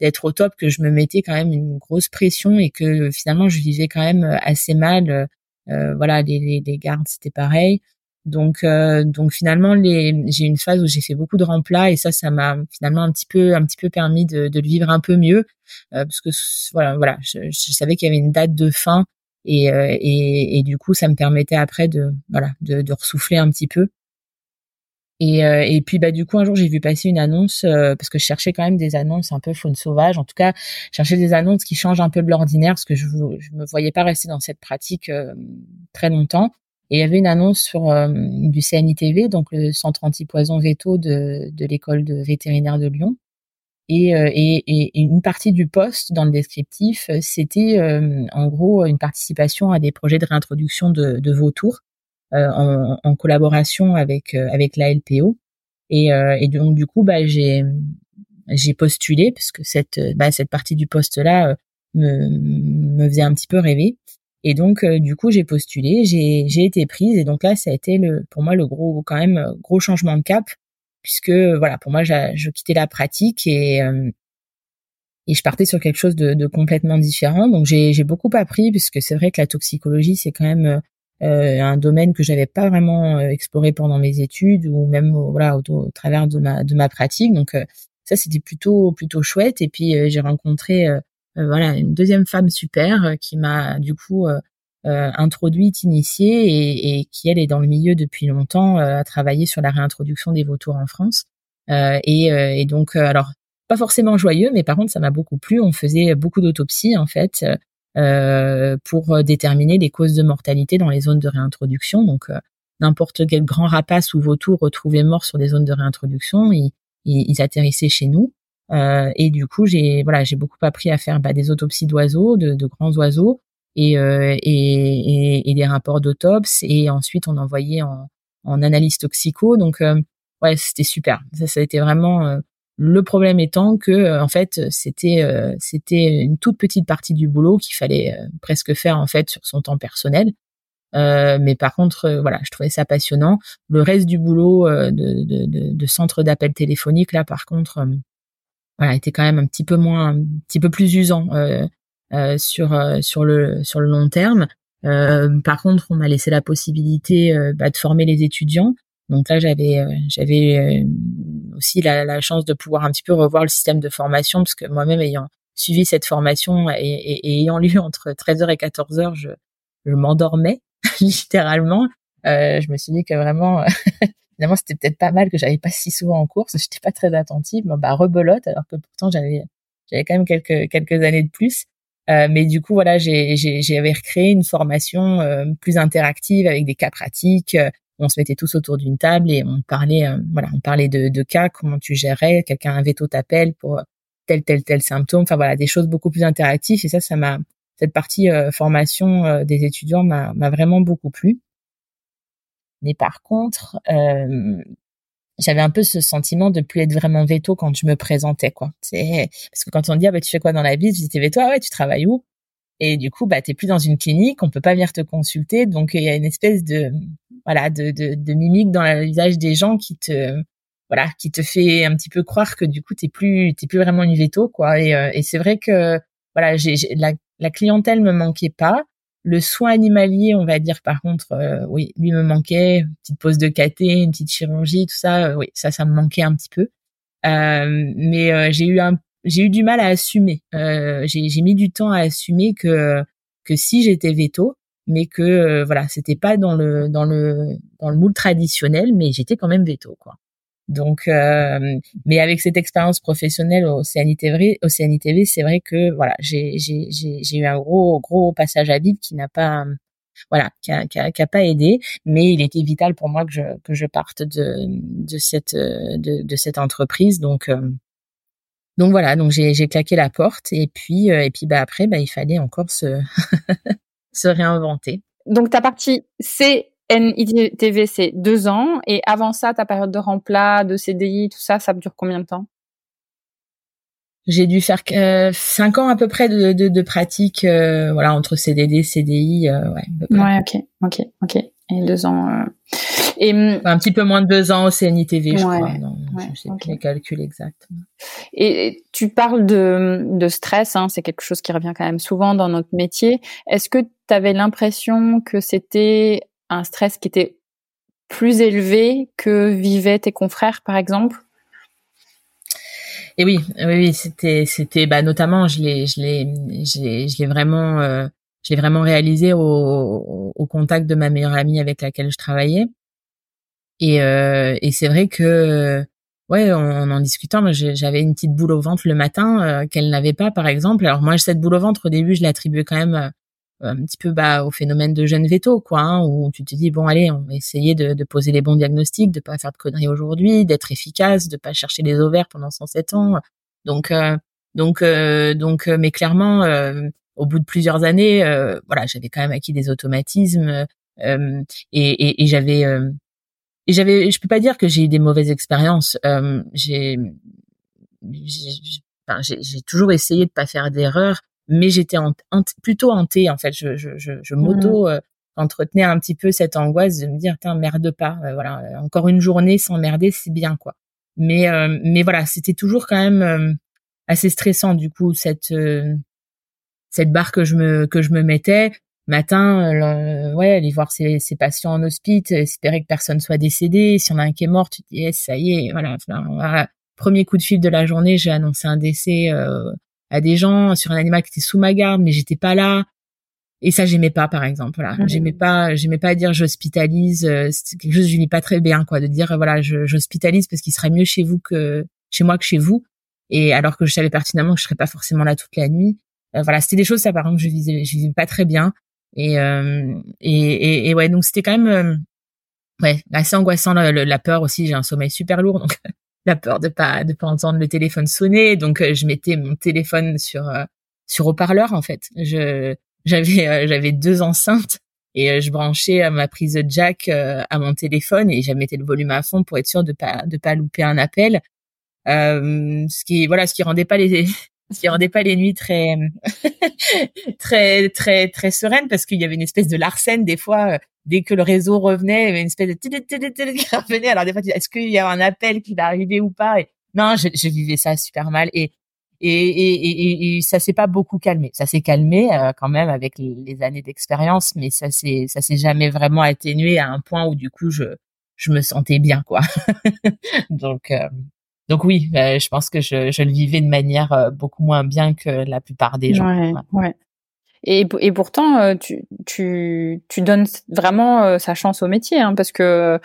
d'être au top que je me mettais quand même une grosse pression et que finalement je vivais quand même assez mal. Euh, voilà, les, les, les gardes c'était pareil. Donc, euh, donc finalement, les, j'ai une phase où j'ai fait beaucoup de remplats et ça, ça m'a finalement un petit peu, un petit peu permis de, de le vivre un peu mieux euh, parce que voilà, voilà, je, je savais qu'il y avait une date de fin et, euh, et, et, du coup, ça me permettait après de, voilà, de, de ressouffler un petit peu. Et, euh, et puis bah du coup un jour j'ai vu passer une annonce parce que je cherchais quand même des annonces un peu faune sauvage. En tout cas, je cherchais des annonces qui changent un peu de l'ordinaire parce que je je me voyais pas rester dans cette pratique très longtemps. Et il y avait une annonce sur euh, du CNITV, donc le centre anti-poison veto de, de l'école de vétérinaire de Lyon. Et, euh, et, et, une partie du poste dans le descriptif, euh, c'était en gros une participation à des projets de réintroduction de, de vautours en, en, collaboration avec avec la LPO. Et, et donc du coup, bah, j'ai j'ai postulé parce que cette bah, cette partie du poste là me, me faisait un petit peu rêver. Et donc, euh, du coup, j'ai postulé, j'ai, été prise. Et donc là, ça a été le, pour moi le gros, quand même, euh, gros changement de cap, puisque voilà, pour moi, je quittais la pratique et euh, et je partais sur quelque chose de, de complètement différent. Donc j'ai, beaucoup appris, puisque c'est vrai que la toxicologie, c'est quand même euh, un domaine que j'avais pas vraiment exploré pendant mes études ou même voilà au, travers de ma de ma pratique. Donc ça, c'était plutôt plutôt chouette. Et puis j'ai rencontré euh, voilà une deuxième femme super euh, qui m'a du coup euh, introduite, initiée et, et, qui elle est dans le milieu depuis longtemps, à travailler sur la réintroduction des vautours en France. Et, et, donc alors pas forcément joyeux, mais par contre ça m'a beaucoup plu. On faisait beaucoup d'autopsies en fait euh, pour déterminer les causes de mortalité dans les zones de réintroduction. Donc n'importe quel grand rapace ou vautour retrouvé mort sur des zones de réintroduction, ils, ils atterrissaient chez nous. Euh, et du coup, j'ai voilà, j'ai beaucoup appris à faire bah, des autopsies d'oiseaux, de, de, grands oiseaux, et, euh, et, et, et, des rapports d'autopsie. Et ensuite, on envoyait en, en analyse toxico. Donc, euh, ouais, c'était super. Ça, ça a été vraiment euh, le problème étant que, en fait, c'était c'était une toute petite partie du boulot qu'il fallait presque faire en fait sur son temps personnel. Euh, mais par contre, voilà, je trouvais ça passionnant. Le reste du boulot de, de, de, de centre d'appel téléphonique, là, par contre, voilà, était quand même un petit peu moins, un petit peu plus usant euh, euh, sur euh, sur le sur le long terme. par contre, on m'a laissé la possibilité bah, de former les étudiants. Donc là, j'avais j'avais aussi la, la, chance de pouvoir un petit peu revoir le système de formation parce que moi-même ayant suivi cette formation et, et, ayant lu entre 13h et 14h, je, je m'endormais *laughs* littéralement. Euh, je me suis dit que vraiment *laughs* Finalement, c'était peut-être pas mal que j'avais pas si souvent en course. J'étais pas très attentive. bah, rebelote, alors que pourtant j'avais, j'avais quand même quelques, quelques années de plus. Euh, mais du coup, voilà, j'ai, j'avais recréé une formation euh, plus interactive avec des cas pratiques. on se mettait tous autour d'une table et on parlait, euh, voilà, on parlait de, de cas, comment tu gérais. Quelqu'un un veto t'appelle pour tel, tel, tel symptôme. Enfin voilà, des choses beaucoup plus interactives. Et ça, ça m'a, cette partie formation des étudiants m'a vraiment beaucoup plu. Mais par contre, euh, j'avais un peu ce sentiment de plus être vraiment veto quand je me présentais, quoi. C'est parce que quand on dit ah bah tu fais quoi dans la vie, je dis t'es veto, ah ouais tu travailles où? Et du coup bah t'es plus dans une clinique, on peut pas venir te consulter, donc il y a une espèce de voilà de, de, de mimique dans le visage des gens qui te voilà qui te fait un petit peu croire que du coup t'es plus t'es plus vraiment une veto quoi. Et, euh, et c'est vrai que voilà j'ai la, la clientèle me manquait pas. Le soin animalier, on va dire par contre, euh, oui, lui me manquait, une petite pause de caté, une petite chirurgie, tout ça, euh, oui, ça, ça me manquait un petit peu. Euh, mais j'ai eu un, j'ai eu du mal à assumer. j'ai mis du temps à assumer que que si j'étais veto, mais que voilà, c'était pas dans le dans le dans le moule traditionnel, mais j'étais quand même veto quoi. Donc, euh, mais avec cette expérience professionnelle au CNITV, au CNITV, c'est vrai que voilà, j'ai j'ai j'ai eu un gros gros passage à vide qui n'a pas voilà, qui a, qui, a, qui a, pas aidé, mais il était vital pour moi que je que je parte de de cette de, de cette entreprise. Donc euh, donc voilà, donc j'ai j'ai claqué la porte et puis euh, et puis bah après bah il fallait encore se *laughs* se réinventer. Donc ta partie c'est NITV, c'est deux ans. Et avant ça, ta période de remplat, de CDI, tout ça, ça dure combien de temps? J'ai dû faire euh, cinq ans à peu près de, de, de pratique, euh, voilà, entre CDD, CDI, euh, ouais. Ouais, ok, ok, ok. Et deux ans. Euh, et hum, un petit peu moins de deux ans au CNITV, je crois. Non, je sais plus les calculs exacts. Et tu parles de, de stress, hein, c'est quelque chose qui revient quand même souvent dans notre métier. Est-ce que tu avais l'impression que c'était un stress qui était plus élevé que vivaient tes confrères, par exemple? Et oui, oui, oui, c'était, c'était, bah, notamment, je l'ai, je l'ai, je l'ai vraiment, euh, je l'ai vraiment réalisé au, au, contact de ma meilleure amie avec laquelle je travaillais. Et, euh, et c'est vrai que, ouais, en, en discutant, j'avais une petite boule au ventre le matin euh, qu'elle n'avait pas, par exemple. Alors moi, cette boule au ventre, au début, je l'attribuais quand même un petit peu bah, au phénomène de jeune veto, quoi, hein, où tu te dis bon allez, on va essayer de, de poser les bons diagnostics, de pas faire de conneries aujourd'hui, d'être efficace, de pas chercher les ovaires pendant 107 ans. Donc euh, donc euh, donc, euh, mais clairement, au bout de plusieurs années, voilà, j'avais quand même acquis des automatismes et, et, et j'avais et j'avais, je peux pas dire que j'ai eu des mauvaises expériences. j'ai j'ai toujours essayé de pas faire d'erreurs mais j'étais plutôt hantée en fait. Je, je, je, je mmh. m'auto euh, entretenais un petit peu cette angoisse de me dire tiens merde pas, euh, voilà encore une journée sans merder c'est bien quoi. Mais euh, mais voilà c'était toujours quand même assez stressant du coup cette cette barre que je me que je me mettais matin ouais aller voir ses, ses patients en hospice espérer que personne soit décédé si on a un qui est mort tu te dis eh, ça y est voilà, voilà. premier coup de fil de la journée j'ai annoncé un décès à des gens sur un animal qui était sous ma garde, mais j'étais pas là. Et ça, j'aimais pas, par exemple. Voilà, mmh. j'aimais pas, j'aimais pas dire j'hospitalise. Euh, c'est quelque chose que je vis pas très bien, quoi, de dire voilà, j'hospitalise parce qu'il serait mieux chez vous que chez moi que chez vous. Et alors que je savais pertinemment que je serais pas forcément là toute la nuit. Euh, voilà, c'était des choses, ça, par exemple, que je visais, je vivais pas très bien. Et euh, et, et, ouais, donc c'était quand même ouais assez angoissant la, la peur aussi. J'ai un sommeil super lourd, donc la peur de pas de pas entendre le téléphone sonner. Donc euh, je mettais mon téléphone sur euh, sur haut-parleur en fait. Je j'avais euh, j'avais deux enceintes et je branchais ma prise de jack à mon téléphone et je mettais le volume à fond pour être sûr de pas de pas louper un appel. ce qui voilà ce qui rendait pas les *laughs* ce qui rendait pas les nuits très *laughs* très très très sereines parce qu'il y avait une espèce de larcène des fois dès que le réseau revenait, il y avait une espèce de qui *laughs* revenait. Alors des fois, est-ce qu'il y a un appel qui va arriver ou pas? Et Non, je, je, vivais ça super mal et et, et, et, ça s'est pas beaucoup calmé. Ça s'est calmé euh, quand même avec les, années d'expérience, mais ça s'est ça s'est jamais vraiment atténué à un point où du coup je je me sentais bien quoi. *laughs* donc euh, donc oui, euh, je pense que je, je le vivais de manière beaucoup moins bien que la plupart des gens. Ouais, ouais. Et, et pourtant, euh, tu, tu, tu donnes vraiment euh, sa chance au métier, hein, parce que euh,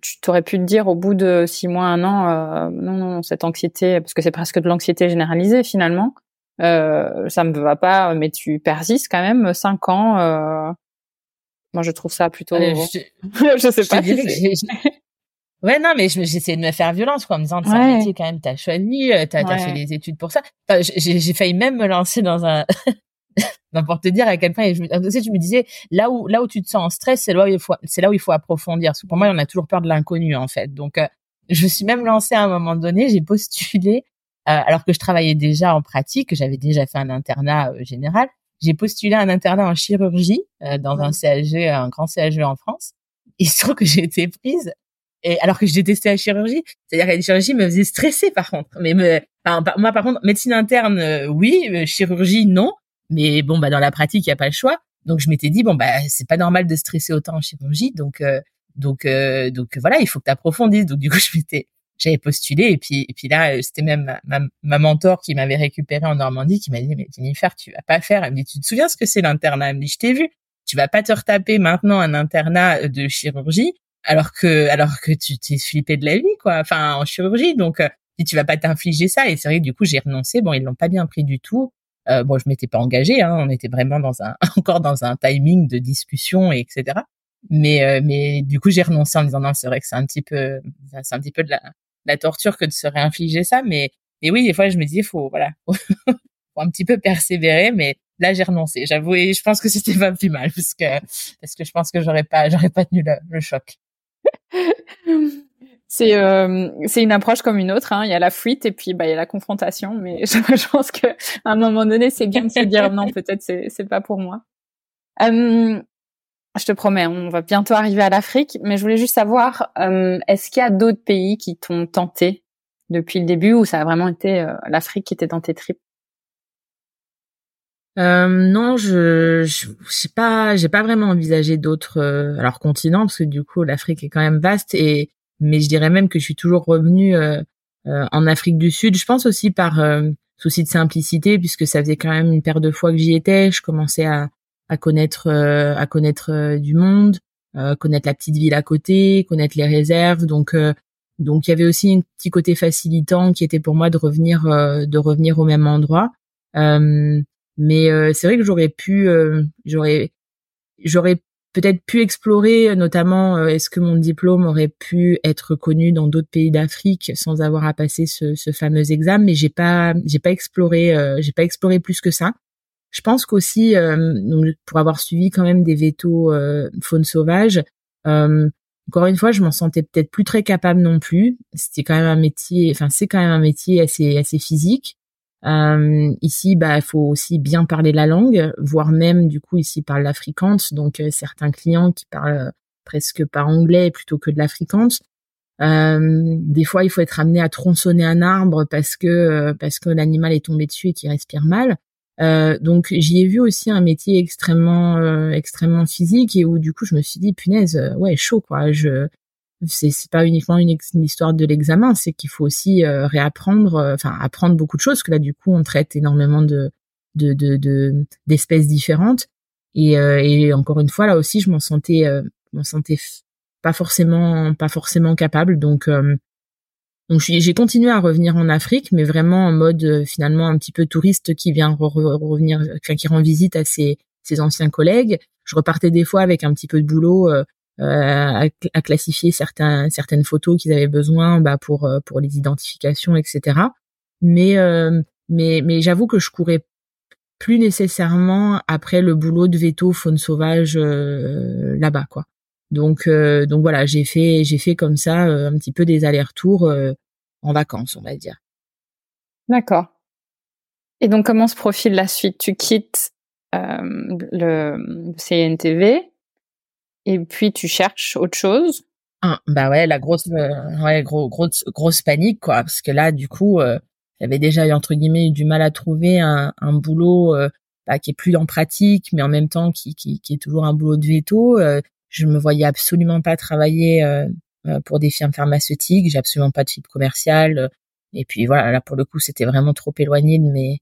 tu t'aurais pu te dire au bout de six mois, un an, non, non, cette anxiété, parce que c'est presque de l'anxiété généralisée finalement, euh, ça me va pas, mais tu persistes quand même cinq ans. moi, je trouve ça plutôt. je, *laughs* je sais pas. *laughs* Ouais, non, mais j'essaie de me faire violence, quoi, en me disant, c'est un métier quand même, t'as choisi, t'as as fait des études pour ça. Enfin, j'ai failli même me lancer dans un, pour te dire à quel point je, je me disais là où là où tu te sens en stress c'est là où il faut c'est là où il faut approfondir. Parce que pour moi on a toujours peur de l'inconnu en fait. Donc euh, je me suis même lancée à un moment donné j'ai postulé euh, alors que je travaillais déjà en pratique j'avais déjà fait un internat euh, général j'ai postulé un internat en chirurgie dans un CHG un grand CHG en France. Il se trouve que j'ai été prise et alors que je détestais la chirurgie. C'est-à-dire que la chirurgie me faisait stresser par contre. Mais me, moi par contre médecine interne oui chirurgie non mais bon, bah dans la pratique, il y a pas le choix. Donc je m'étais dit bon bah c'est pas normal de stresser autant en chirurgie, donc euh, donc euh, donc voilà, il faut que tu approfondisses. Donc du coup *laughs* je m'étais j'avais postulé. Et puis et puis là c'était même ma, ma, mentor qui m'avait récupéré en Normandie qui m'a dit mais Jennifer tu vas pas faire. Elle me dit tu te souviens ce que c'est l'internat? Elle me dit je t'ai vu. Tu vas pas te retaper maintenant un internat de chirurgie alors que alors que tu t'es flippé de la vie quoi. Enfin en chirurgie. Donc euh, tu vas pas t'infliger ça. Et c'est vrai que du coup j'ai renoncé. Bon ils l'ont pas bien pris du tout euh, bon je m'étais pas engagée hein, on était vraiment dans un *laughs* encore dans un timing de discussion et etc mais euh, mais du coup j'ai renoncé en disant non c'est vrai que c'est un petit peu c'est un petit peu de la, la torture que de se réinfliger ça mais mais oui des fois je me dis faut voilà *laughs* faut, un petit peu persévérer mais là j'ai renoncé. J'avoue et je pense que c'était pas plus mal parce que parce que je pense que j'aurais pas j'aurais pas tenu le choc *laughs* c'est euh, c'est une approche comme une autre. Hein. Il y a la fuite et puis bah il y a la confrontation. Mais *laughs* je, pense que à un moment donné, c'est bien de se dire non, peut-être c'est c'est pas pour moi. Euh, je te promets, on va bientôt arriver à l'Afrique, mais je voulais juste savoir, euh, est-ce qu'il y a d'autres pays qui t'ont tenté depuis le début ou ça a vraiment été euh, l'Afrique qui était dans tes tripes? Euh, non, je, je sais pas, j'ai pas vraiment envisagé d'autres euh, alors continents parce que du coup l'Afrique est quand même vaste et mais je dirais même que je suis toujours revenue euh, euh en Afrique du Sud. Je pense aussi par euh, souci de simplicité puisque ça faisait quand même une paire de fois que j'y étais. Je commençais à, à connaître à connaître du monde, connaître la petite ville à côté, connaître les réserves. Donc donc il y avait aussi un petit côté facilitant qui était pour moi de revenir de revenir au même endroit. Euh, mais euh, c'est vrai que j'aurais pu, euh, j'aurais, j'aurais peut-être pu explorer, notamment, euh, est-ce que mon diplôme aurait pu être connu dans d'autres pays d'Afrique sans avoir à passer ce, ce fameux examen. Mais j'ai pas, j'ai pas exploré, j'ai pas exploré plus que ça. Je pense qu'aussi, pour avoir suivi quand même des vétos faune sauvage, encore une fois, je m'en sentais peut-être plus très capable non plus. C'était quand même un métier, enfin c'est quand même un métier assez assez physique. Euh, ici, bah, il faut aussi bien parler la langue, voire même, du coup, ici, parle l'afrikance. Donc, euh, certains clients qui parlent presque pas anglais plutôt que de l'afrikance. Euh, des fois, il faut être amené à tronçonner un arbre parce que euh, parce que l'animal est tombé dessus et qu'il respire mal. Euh, donc, j'y ai vu aussi un métier extrêmement extrêmement physique et où du coup, je me suis dit punaise, ouais, chaud quoi. Je c'est pas uniquement une, histoire de l'examen, c'est qu'il faut aussi euh, réapprendre, euh, enfin apprendre beaucoup de choses. que là, du coup, on traite énormément de de d'espèces différentes. Et, euh, et encore une fois, là aussi, je m'en sentais, m'en sentais pas forcément pas forcément capable. Donc donc j'ai continué à revenir en Afrique, mais vraiment en mode finalement un petit peu touriste qui vient revenir, enfin, qui rend visite à ses, ses anciens collègues. Je repartais des fois avec un petit peu de boulot euh, à, à, classifier certains, certaines photos qu'ils avaient besoin bah, pour euh, pour les identifications, etc. Mais euh, mais mais j'avoue que je courais plus nécessairement après le boulot de veto faune sauvage là-bas quoi. Donc donc voilà, j'ai fait j'ai fait comme ça un petit peu des allers-retours en vacances, on va dire. D'accord. Et donc comment se profile la suite? Tu quittes euh, le CNTV et puis tu cherches autre chose? Ah, bah ouais, la grosse, euh, ouais, gros, grosse, grosse panique quoi, parce que là, du coup, euh, j'avais déjà entre guillemets eu du mal à trouver un, un boulot euh, bah, qui est plus en pratique, mais en même temps qui, qui, qui est toujours un boulot de veto. Euh, je me voyais absolument pas travailler pour des firmes pharmaceutiques. J'ai absolument pas de fibre commerciale. Et puis voilà, là pour le coup, c'était vraiment trop éloigné de mes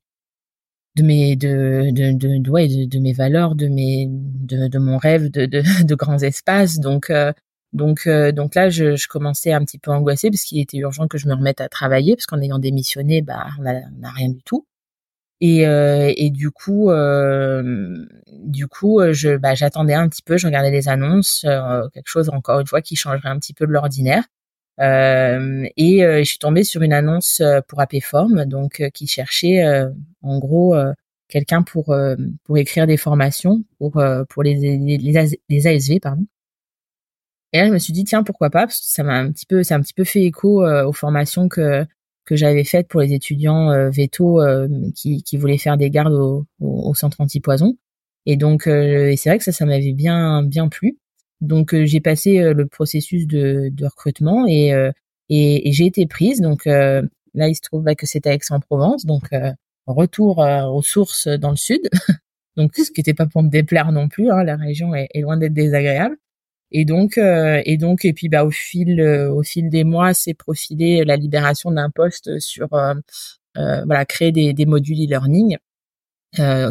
de mes de de de, de, ouais, de, mes valeurs de mes de, de mon rêve de, de, *laughs* de grands espaces. Donc euh, donc euh, donc là je, je commençais un petit peu angoissée parce qu'il était urgent que je me remette à travailler parce qu'en ayant démissionné bah on a, on a rien du tout. Et euh, et du coup du coup je bah j'attendais un petit peu je regardais les annonces quelque chose encore une fois qui changerait un petit peu de l'ordinaire. Euh, et euh, je suis tombée sur une annonce euh, pour Apéform, donc qui cherchait en gros quelqu'un pour pour écrire des formations pour pour les les, les ASV pardon. Et là je me suis dit tiens pourquoi pas ça m'a un petit peu c'est un petit peu fait écho aux formations que que j'avais faites pour les étudiants euh, véto qui qui voulaient faire des gardes au, au, centre antipoison. Et donc et c'est vrai que ça ça m'avait bien bien plu. Donc euh, j'ai passé euh, le processus de, de recrutement et, euh, et, et j'ai été prise. Donc là, il se trouve bah, que c'était Aix-en-Provence, donc retour aux sources dans le sud. *laughs* donc ce qui n'était pas pour me déplaire non plus. Hein, la région est, loin d'être désagréable. Et donc, et donc, et puis bah au fil, au fil des mois, s'est profilé la libération d'un poste sur, voilà, créer des, des modules e-learning,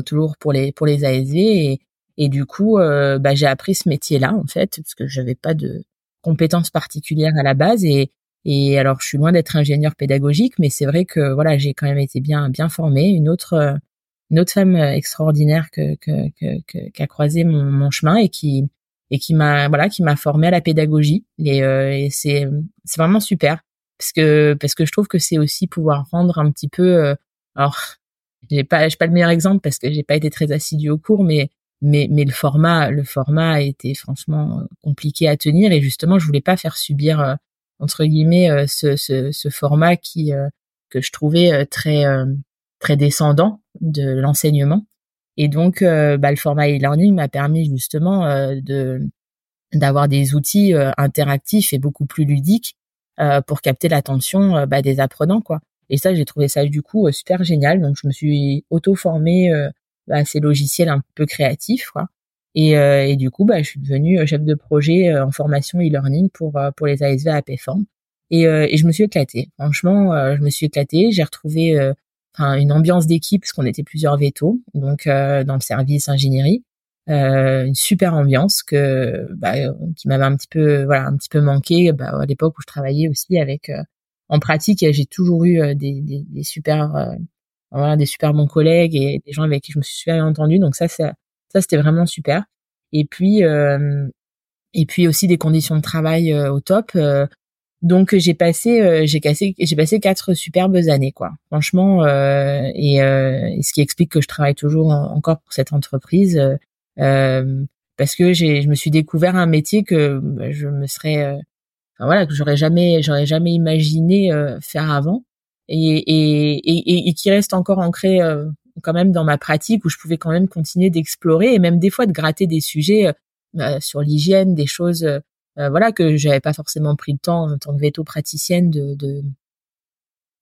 toujours pour les pour les ASV. Et, et du coup, bah j'ai appris ce métier-là en fait, parce que j'avais pas de compétences particulières à la base et et alors, je suis loin d'être ingénieur pédagogique, mais c'est vrai que voilà, j'ai quand même été bien bien formée. Une autre une autre femme extraordinaire que que que qui a croisé mon, mon chemin et qui et qui m'a voilà qui m'a formée à la pédagogie et, euh, et c'est c'est vraiment super parce que parce que je trouve que c'est aussi pouvoir rendre un petit peu euh, alors j'ai pas j'ai pas le meilleur exemple parce que j'ai pas été très assidue au cours mais mais mais le format le format été franchement compliqué à tenir et justement je voulais pas faire subir euh, entre guillemets euh, ce, ce, ce format qui euh, que je trouvais euh, très très descendant de l'enseignement. Et donc bah, le format e-learning m'a permis justement de d'avoir des outils interactifs et beaucoup plus ludiques pour capter l'attention bah, des apprenants quoi. Et ça j'ai trouvé ça du coup super génial. Donc je me suis auto formée à ces logiciels un peu créatifs quoi et, euh, et, du coup, bah, je suis devenue euh, chef de projet euh, en formation e-learning pour pour les ASV à Payform. Et, et je me suis éclatée. Franchement, je me suis éclatée. J'ai retrouvé une ambiance d'équipe parce qu'on était plusieurs vétos, donc dans le service ingénierie. une super ambiance que bah, qui m'avait un petit peu voilà un petit peu manqué bah, à l'époque où je travaillais aussi avec en pratique j'ai toujours eu des, des, des super voilà, des super bons collègues et des gens avec qui je me suis super entendue donc ça ça ça, c'était vraiment super. Et puis, euh, et puis aussi des conditions de travail euh, au top. Euh, donc j'ai passé, j'ai cassé, j'ai passé quatre superbes années, quoi. Franchement, et, ce qui explique que je travaille toujours encore pour cette entreprise, parce que j'ai, je me suis découvert un métier que bah, je me serais, voilà, que j'aurais jamais, j'aurais jamais imaginé faire avant, et, et, et, et, qui reste encore ancré quand même dans ma pratique où je pouvais quand même continuer d'explorer et même des fois de gratter des sujets euh, euh, sur l'hygiène, des choses euh, voilà que j'avais pas forcément pris le temps en tant que veto praticienne de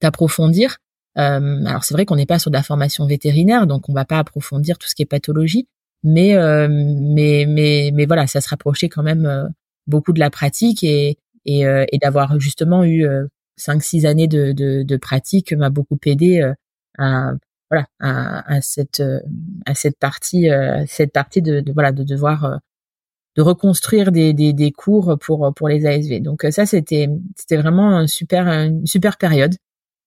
d'approfondir. alors c'est vrai qu'on n'est pas sur de la formation vétérinaire, donc on va pas approfondir tout ce qui est pathologie, mais mais mais mais voilà, ça se rapprochait quand même beaucoup de la pratique et et, et d'avoir justement eu cinq six années de, de, de pratique m'a beaucoup aidé à voilà à, à, cette euh, à cette partie euh, cette partie de, de, voilà de devoir euh, de reconstruire des, des, des, cours pour pour les ASV. Donc ça c'était c'était vraiment une super une super période,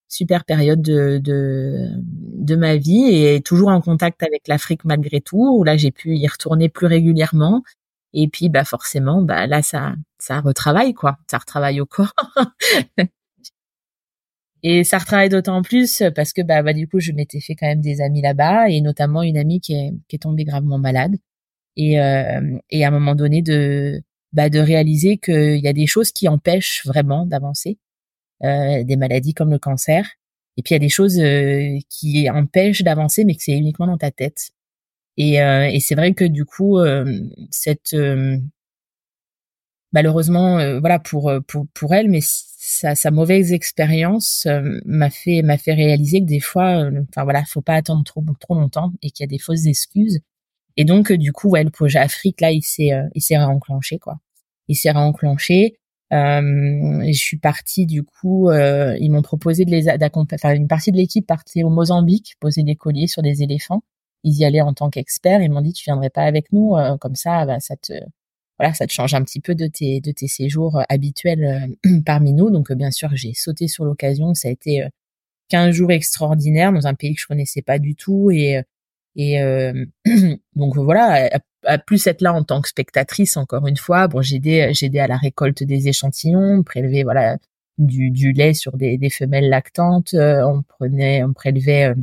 super période de, de de ma vie et toujours en contact avec l'Afrique malgré tout. Où là j'ai pu y retourner plus régulièrement. Et puis bah forcément bah là ça ça retravaille quoi, ça retravaille au corps. *laughs* Et ça retravaille d'autant plus parce que bah, bah du coup je m'étais fait quand même des amis là-bas et notamment une amie qui est, qui est tombée gravement malade et euh, et à un moment donné de bah de réaliser qu'il y a des choses qui empêchent vraiment d'avancer, euh, des maladies comme le cancer et puis il y a des choses euh, qui empêchent d'avancer mais que c'est uniquement dans ta tête. Et, euh, et c'est vrai que du coup euh, cette malheureusement voilà pour pour pour elle mais sa, sa mauvaise expérience euh, m'a fait m'a fait réaliser que des fois, euh, enfin voilà, faut pas attendre trop trop longtemps et qu'il y a des fausses excuses. Et donc euh, du coup, ouais, le projet Afrique là, il s'est il s'est réenclenché quoi. Il s'est réenclenché. je suis partie du coup, ils m'ont proposé de les d'accompagner. Enfin, une partie de l'équipe partait au Mozambique poser des colliers sur des éléphants. Ils y allaient en tant qu'experts. Ils m'ont dit tu viendrais pas avec nous, comme ça, bah, ça te voilà, ça te change un petit peu de tes de tes séjours euh, habituels euh, *clears throat* parmi nous. Donc euh, bien sûr, j'ai sauté sur l'occasion. Ça a été 15 jours extraordinaires dans un pays que je connaissais pas du tout et et *clears throat* donc voilà, à, plus être là en tant que spectatrice encore une fois. Bon, j'ai aidé j'ai aidé à la récolte des échantillons, prélever voilà du, du lait sur des, des femelles lactantes. on prenait on prélevait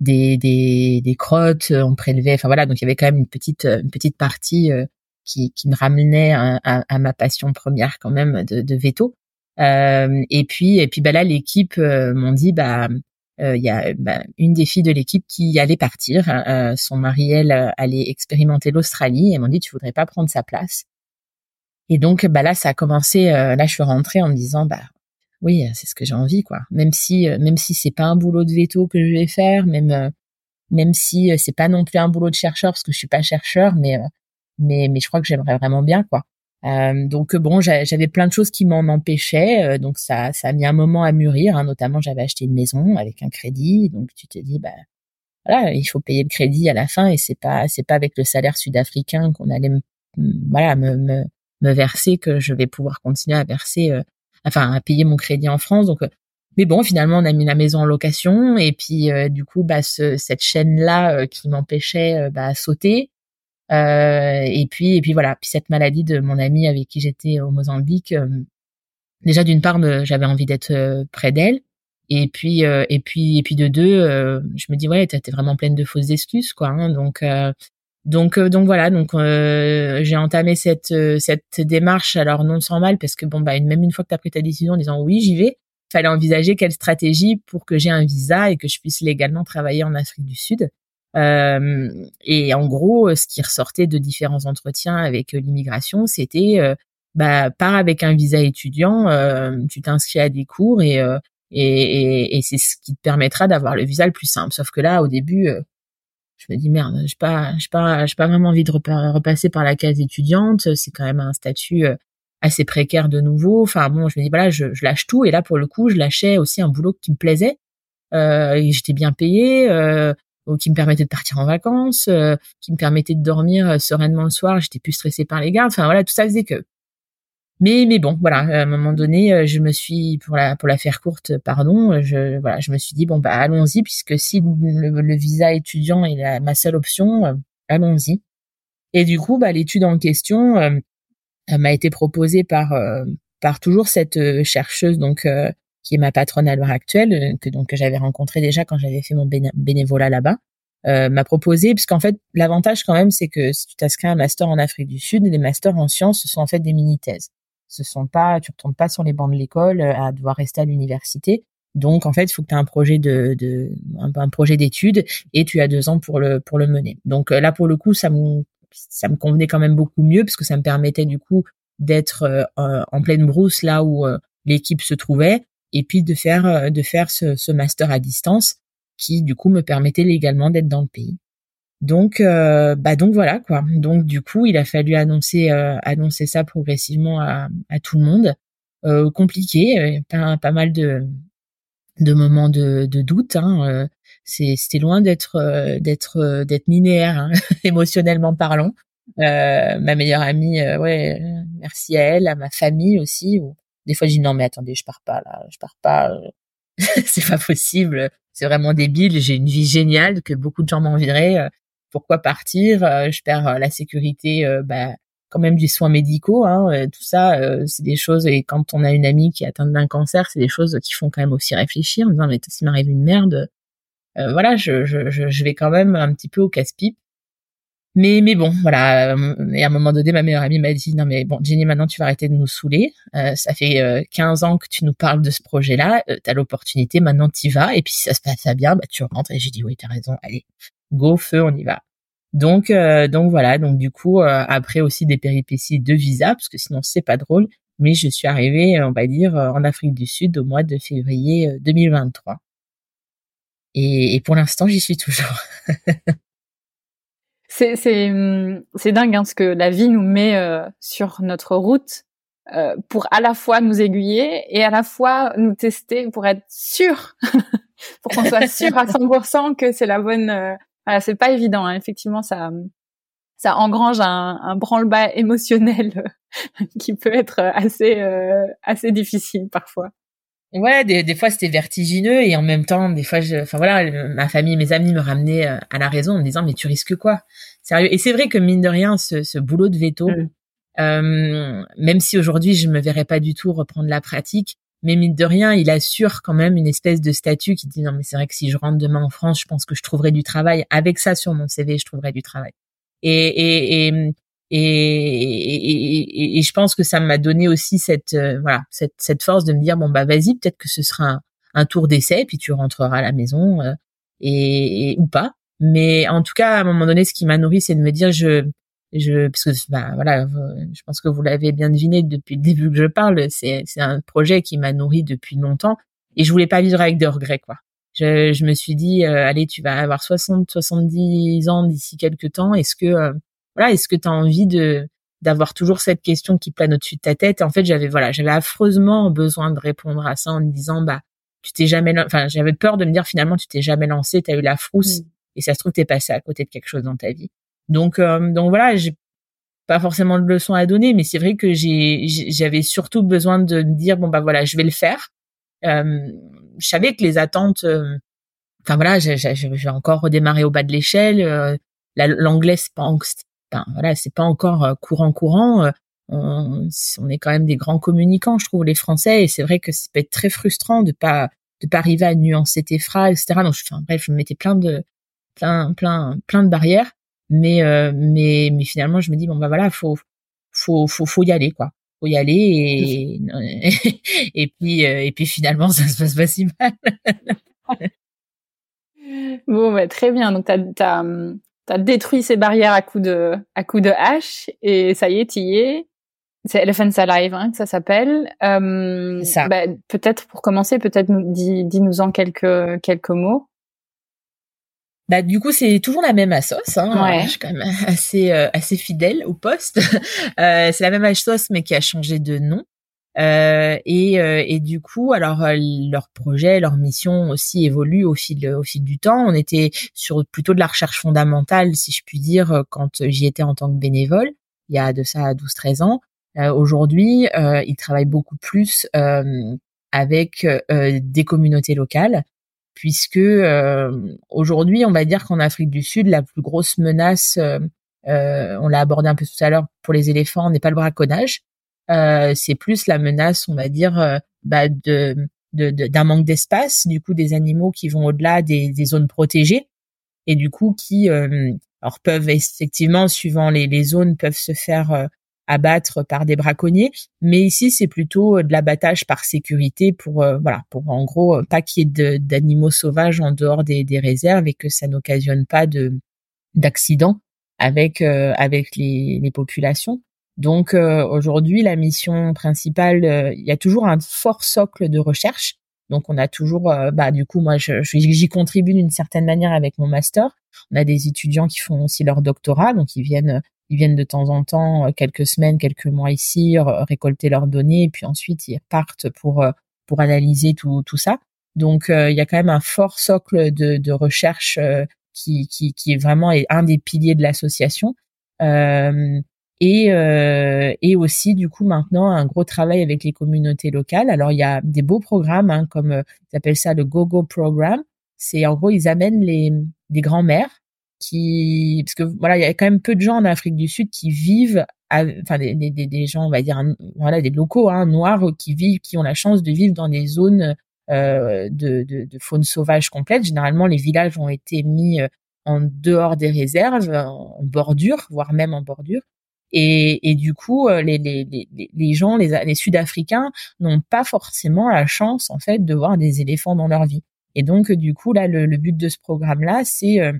des, des, des crottes, on prélevait, enfin voilà, donc il y avait quand même une petite une petite partie qui, qui me ramenait à, à, ma passion première quand même de, de veto. Euh, et puis et puis bah là l'équipe euh, m'ont dit bah euh, il y a bah, une des filles de l'équipe qui allait partir. Euh, son mari elle allait expérimenter l'Australie et m'ont dit tu voudrais pas prendre sa place. Et donc bah là ça a commencé. là je suis rentrée en me disant bah oui c'est ce que j'ai envie quoi. Même si même si c'est pas un boulot de veto que je vais faire, même même si c'est pas non plus un boulot de chercheur parce que je suis pas chercheur, mais mais mais je crois que j'aimerais vraiment bien quoi. donc bon, j'avais plein de choses qui m'en empêchaient, donc ça, ça a mis un moment à mûrir. Hein. notamment, j'avais acheté une maison avec un crédit, donc tu te dis, bah voilà, il faut payer le crédit à la fin et c'est pas, c'est pas avec le salaire sud-africain qu'on allait me, voilà, me, me, me, verser que je vais pouvoir continuer à verser, enfin à payer mon crédit en France. Donc mais bon, finalement, on a mis la maison en location et puis euh, du coup, bah, cette chaîne-là euh, qui m'empêchait euh, bah, sauter. Et puis, et puis voilà. Puis cette maladie de mon ami avec qui j'étais au Mozambique. déjà, d'une part, j'avais envie d'être près d'elle. Et puis, et puis, et puis de deux, je me dis ouais, t'es vraiment pleine de fausses excuses, quoi. Hein, donc, donc, donc voilà. Donc, j'ai entamé cette cette démarche. Alors non sans mal, parce que bon, bah, même une fois que t'as pris ta décision en disant oui, j'y vais fallait envisager quelle stratégie pour que j'ai un visa et que je puisse légalement travailler en Afrique du Sud. Euh, et en gros, ce qui ressortait de différents entretiens avec euh, l'immigration, c'était euh, bah pars avec un visa étudiant, euh, tu t'inscris à des cours et, et, et, c'est ce qui te permettra d'avoir le visa le plus simple. Sauf que là, au début, je me dis merde, j'ai pas, j'ai pas, j'ai pas vraiment envie de repasser par la case étudiante. C'est quand même un statut assez précaire de nouveau. Enfin bon, je me dis voilà, je, lâche tout. Et là, pour le coup, je lâchais aussi un boulot qui me plaisait. Euh, j'étais bien payée, euh, qui me permettait de partir en vacances, euh, qui me permettait de dormir euh, sereinement le soir. J'étais plus stressée par les gardes. Enfin voilà, tout ça faisait que. Mais mais bon, voilà, à un moment donné, euh, je me suis pour la pour la faire courte, pardon, je voilà, je me suis dit bon bah allons-y puisque si le, visa étudiant est ma seule option, allons-y. Et du coup, bah l'étude en question m'a été proposée par par toujours cette chercheuse donc qui est ma patronne à l'heure actuelle que donc que j'avais rencontrée déjà quand j'avais fait mon bénévolat là-bas euh, m'a proposé puisqu'en fait l'avantage quand même c'est que si tu t'inscris à un master en Afrique du Sud les masters en sciences ce sont en fait des mini thèses ce sont pas tu retournes pas sur les bancs de l'école à devoir rester à l'université. Donc en fait il faut que tu aies un projet de, de un, projet d'études et tu as deux ans pour le pour le mener. Donc là pour le coup ça me ça me convenait quand même beaucoup mieux parce que ça me permettait du coup d'être euh, euh, en pleine brousse là où euh, l'équipe se trouvait et puis de faire de faire ce, ce, master à distance qui du coup me permettait légalement d'être dans le pays. Donc bah donc voilà quoi. Donc du coup il a fallu annoncer annoncer ça progressivement à, à tout le monde. compliqué, pas, pas mal de de moments de, de doute. Hein c'était loin d'être euh, d'être euh, d'être linéaire hein, *laughs* émotionnellement parlant. Euh, ma meilleure amie, ouais, merci à elle, à ma famille aussi. Des fois, je dis non mais attendez, je pars pas là, je pars pas, *laughs* c'est pas possible, c'est vraiment débile. J'ai une vie géniale que beaucoup de gens m'envieraient. pourquoi partir? Je perds la sécurité, bah quand même du soin médicaux, hein, tout ça, c'est des choses. Et quand on a une amie qui est atteinte d'un cancer, c'est des choses qui font quand même aussi réfléchir. En disant mais s'il m'arrive une merde, euh, voilà, je, vais quand même un petit peu au casse-pipe. Mais, mais bon, voilà. Euh, et à un moment donné, ma meilleure amie m'a dit, non mais bon, Jenny, maintenant tu vas arrêter de nous saouler. Euh, ça fait euh, 15 ans que tu nous parles de ce projet-là. Euh, tu as l'opportunité, maintenant tu vas. Et puis si ça se passe bien, bah tu rentres. Et j'ai dit, oui, tu as raison. Allez, go, feu, on y va. Donc, donc voilà. Donc du coup, après aussi des péripéties de visa, parce que sinon c'est pas drôle. Mais je suis arrivée, on va dire, en Afrique du Sud au mois de février 2023. Et, pour l'instant, j'y suis toujours. *laughs* c'est c'est hum, c'est dingue hein, ce que la vie nous met euh, sur notre route euh, pour à la fois nous aiguiller et à la fois nous tester pour être sûr, *laughs* pour qu'on soit sûr à 100% que c'est la bonne. Euh, voilà, c'est pas évident. Hein. Effectivement, ça ça engrange un, un branle-bas émotionnel *laughs* qui peut être assez assez difficile parfois. Ouais, des, des fois c'était vertigineux et en même temps, des fois, je, enfin voilà, ma famille, mes amis me ramenaient euh, à la raison en me disant mais tu risques quoi? Sérieux Et c'est vrai que mine de rien, ce, ce boulot de veto, mm. euh, même si aujourd'hui je me verrais pas du tout reprendre la pratique, mais mine de rien, il assure quand même une espèce de statut qui dit non mais c'est vrai que si je rentre demain en France, je pense que je trouverai du travail. Avec ça sur mon CV, je trouverai du travail. Et, et, et, et, et, et, je pense que ça m'a donné aussi cette euh, voilà cette, cette force de me dire bon bah vas-y peut-être que ce sera un, un tour d'essai puis tu rentreras à la maison euh, et, ou pas. Mais en tout cas à un moment donné ce qui m'a nourri c'est de me dire je je parce que bah voilà je pense que vous l'avez bien deviné depuis le début que je parle c'est c'est un projet qui m'a nourri depuis longtemps et je voulais pas vivre avec des regrets quoi. Je, je me suis dit euh, allez tu vas avoir 60 70 ans d'ici quelques temps est-ce que voilà, est-ce que tu as envie de d'avoir toujours cette question qui plane au-dessus de ta tête? Et en fait, j'avais voilà, j'avais affreusement besoin de répondre à ça en me disant bah tu t'es jamais, enfin j'avais peur de me dire finalement tu t'es jamais lancé, t'as eu la frousse mm. et ça se trouve t'es passé à côté de quelque chose dans ta vie. Donc euh, donc voilà, j'ai pas forcément de leçons à donner, mais c'est vrai que j'ai j'avais surtout besoin de me dire bon bah voilà je vais le faire. Euh, je savais que les attentes, euh, enfin voilà, je, vais encore redémarrer au bas de l'échelle. Euh, L'anglais c'est pas ben, voilà, c'est pas encore euh, courant courant. Euh, on, on, est quand même des grands communicants, je trouve, les Français, et c'est vrai que ça peut être très frustrant de pas de pas arriver à nuancer tes phrases, etc. Donc, enfin, bref, je me mettais plein de plein plein plein de barrières, mais euh, mais mais finalement, je me dis bon bah voilà, faut faut faut faut y aller quoi, faut y aller et *laughs* et puis et puis finalement *laughs* ça se passe pas si mal. *laughs* bon, bah, très bien. Donc, t'as as, t'as détruit ces barrières à coups de à coups de hache et ça y est, t'y es. C'est Elephants Alive hein, que ça s'appelle. Euh, ça. Bah, peut-être pour commencer, peut-être dis, dis-nous en quelques quelques mots. Bah du coup c'est toujours la même assos. Hein. Ouais. Je suis quand même *laughs* assez euh, assez fidèle au poste. *laughs* euh, c'est la même assos mais qui a changé de nom. Euh, et, euh, et, du coup, alors euh, leur projet, leur mission aussi évolue au fil au fil du temps. On était sur plutôt de la recherche fondamentale, si je puis dire, quand j'y étais en tant que bénévole, il y a de ça 12-13 ans. Aujourd'hui, ils travaillent beaucoup plus avec des communautés locales, puisque aujourd'hui, on va dire qu'en Afrique du Sud, la plus grosse menace, on l'a abordé un peu tout à l'heure pour les éléphants, n'est pas le braconnage, euh, c'est plus la menace, on va dire, euh, bah, de d'un manque d'espace, du coup des animaux qui vont au-delà des, zones protégées et du coup qui euh, alors peuvent effectivement suivant les, zones peuvent se faire abattre par des braconniers, mais ici c'est plutôt de l'abattage par sécurité pour voilà pour en gros pas qu'il y ait d'animaux sauvages en dehors des, réserves et que ça n'occasionne pas de d'accidents avec avec les populations. Donc euh, aujourd'hui, la mission principale, euh, il y a toujours un fort socle de recherche. Donc on a toujours, euh, bah du coup moi j'y contribue d'une certaine manière avec mon master. On a des étudiants qui font aussi leur doctorat, donc ils viennent ils viennent de temps en temps quelques semaines, quelques mois ici récolter leurs données et puis ensuite ils partent pour pour analyser tout tout ça. Donc il y a quand même un fort socle de, de recherche qui, qui qui est vraiment un des piliers de l'association. Euh, et euh, et aussi du coup maintenant un gros travail avec les communautés locales. Alors il y a des beaux programmes hein, comme euh, ils appellent ça le GoGo Programme. C'est en gros ils amènent les des grands-mères qui parce que voilà il y a quand même peu de gens en Afrique du Sud qui vivent enfin des, des, des, gens on va dire voilà des locaux hein, noirs qui vivent qui ont la chance de vivre dans des zones euh, de, de, de, faune sauvage complète. Généralement les villages ont été mis euh, en dehors des réserves, en bordure, voire même en bordure. Et, et du coup, euh, les, les, les, les gens, les, les Sud-Africains, n'ont pas forcément la chance en fait de voir des éléphants dans leur vie. Et donc, du coup, là, le, le but de ce programme-là, c'est euh,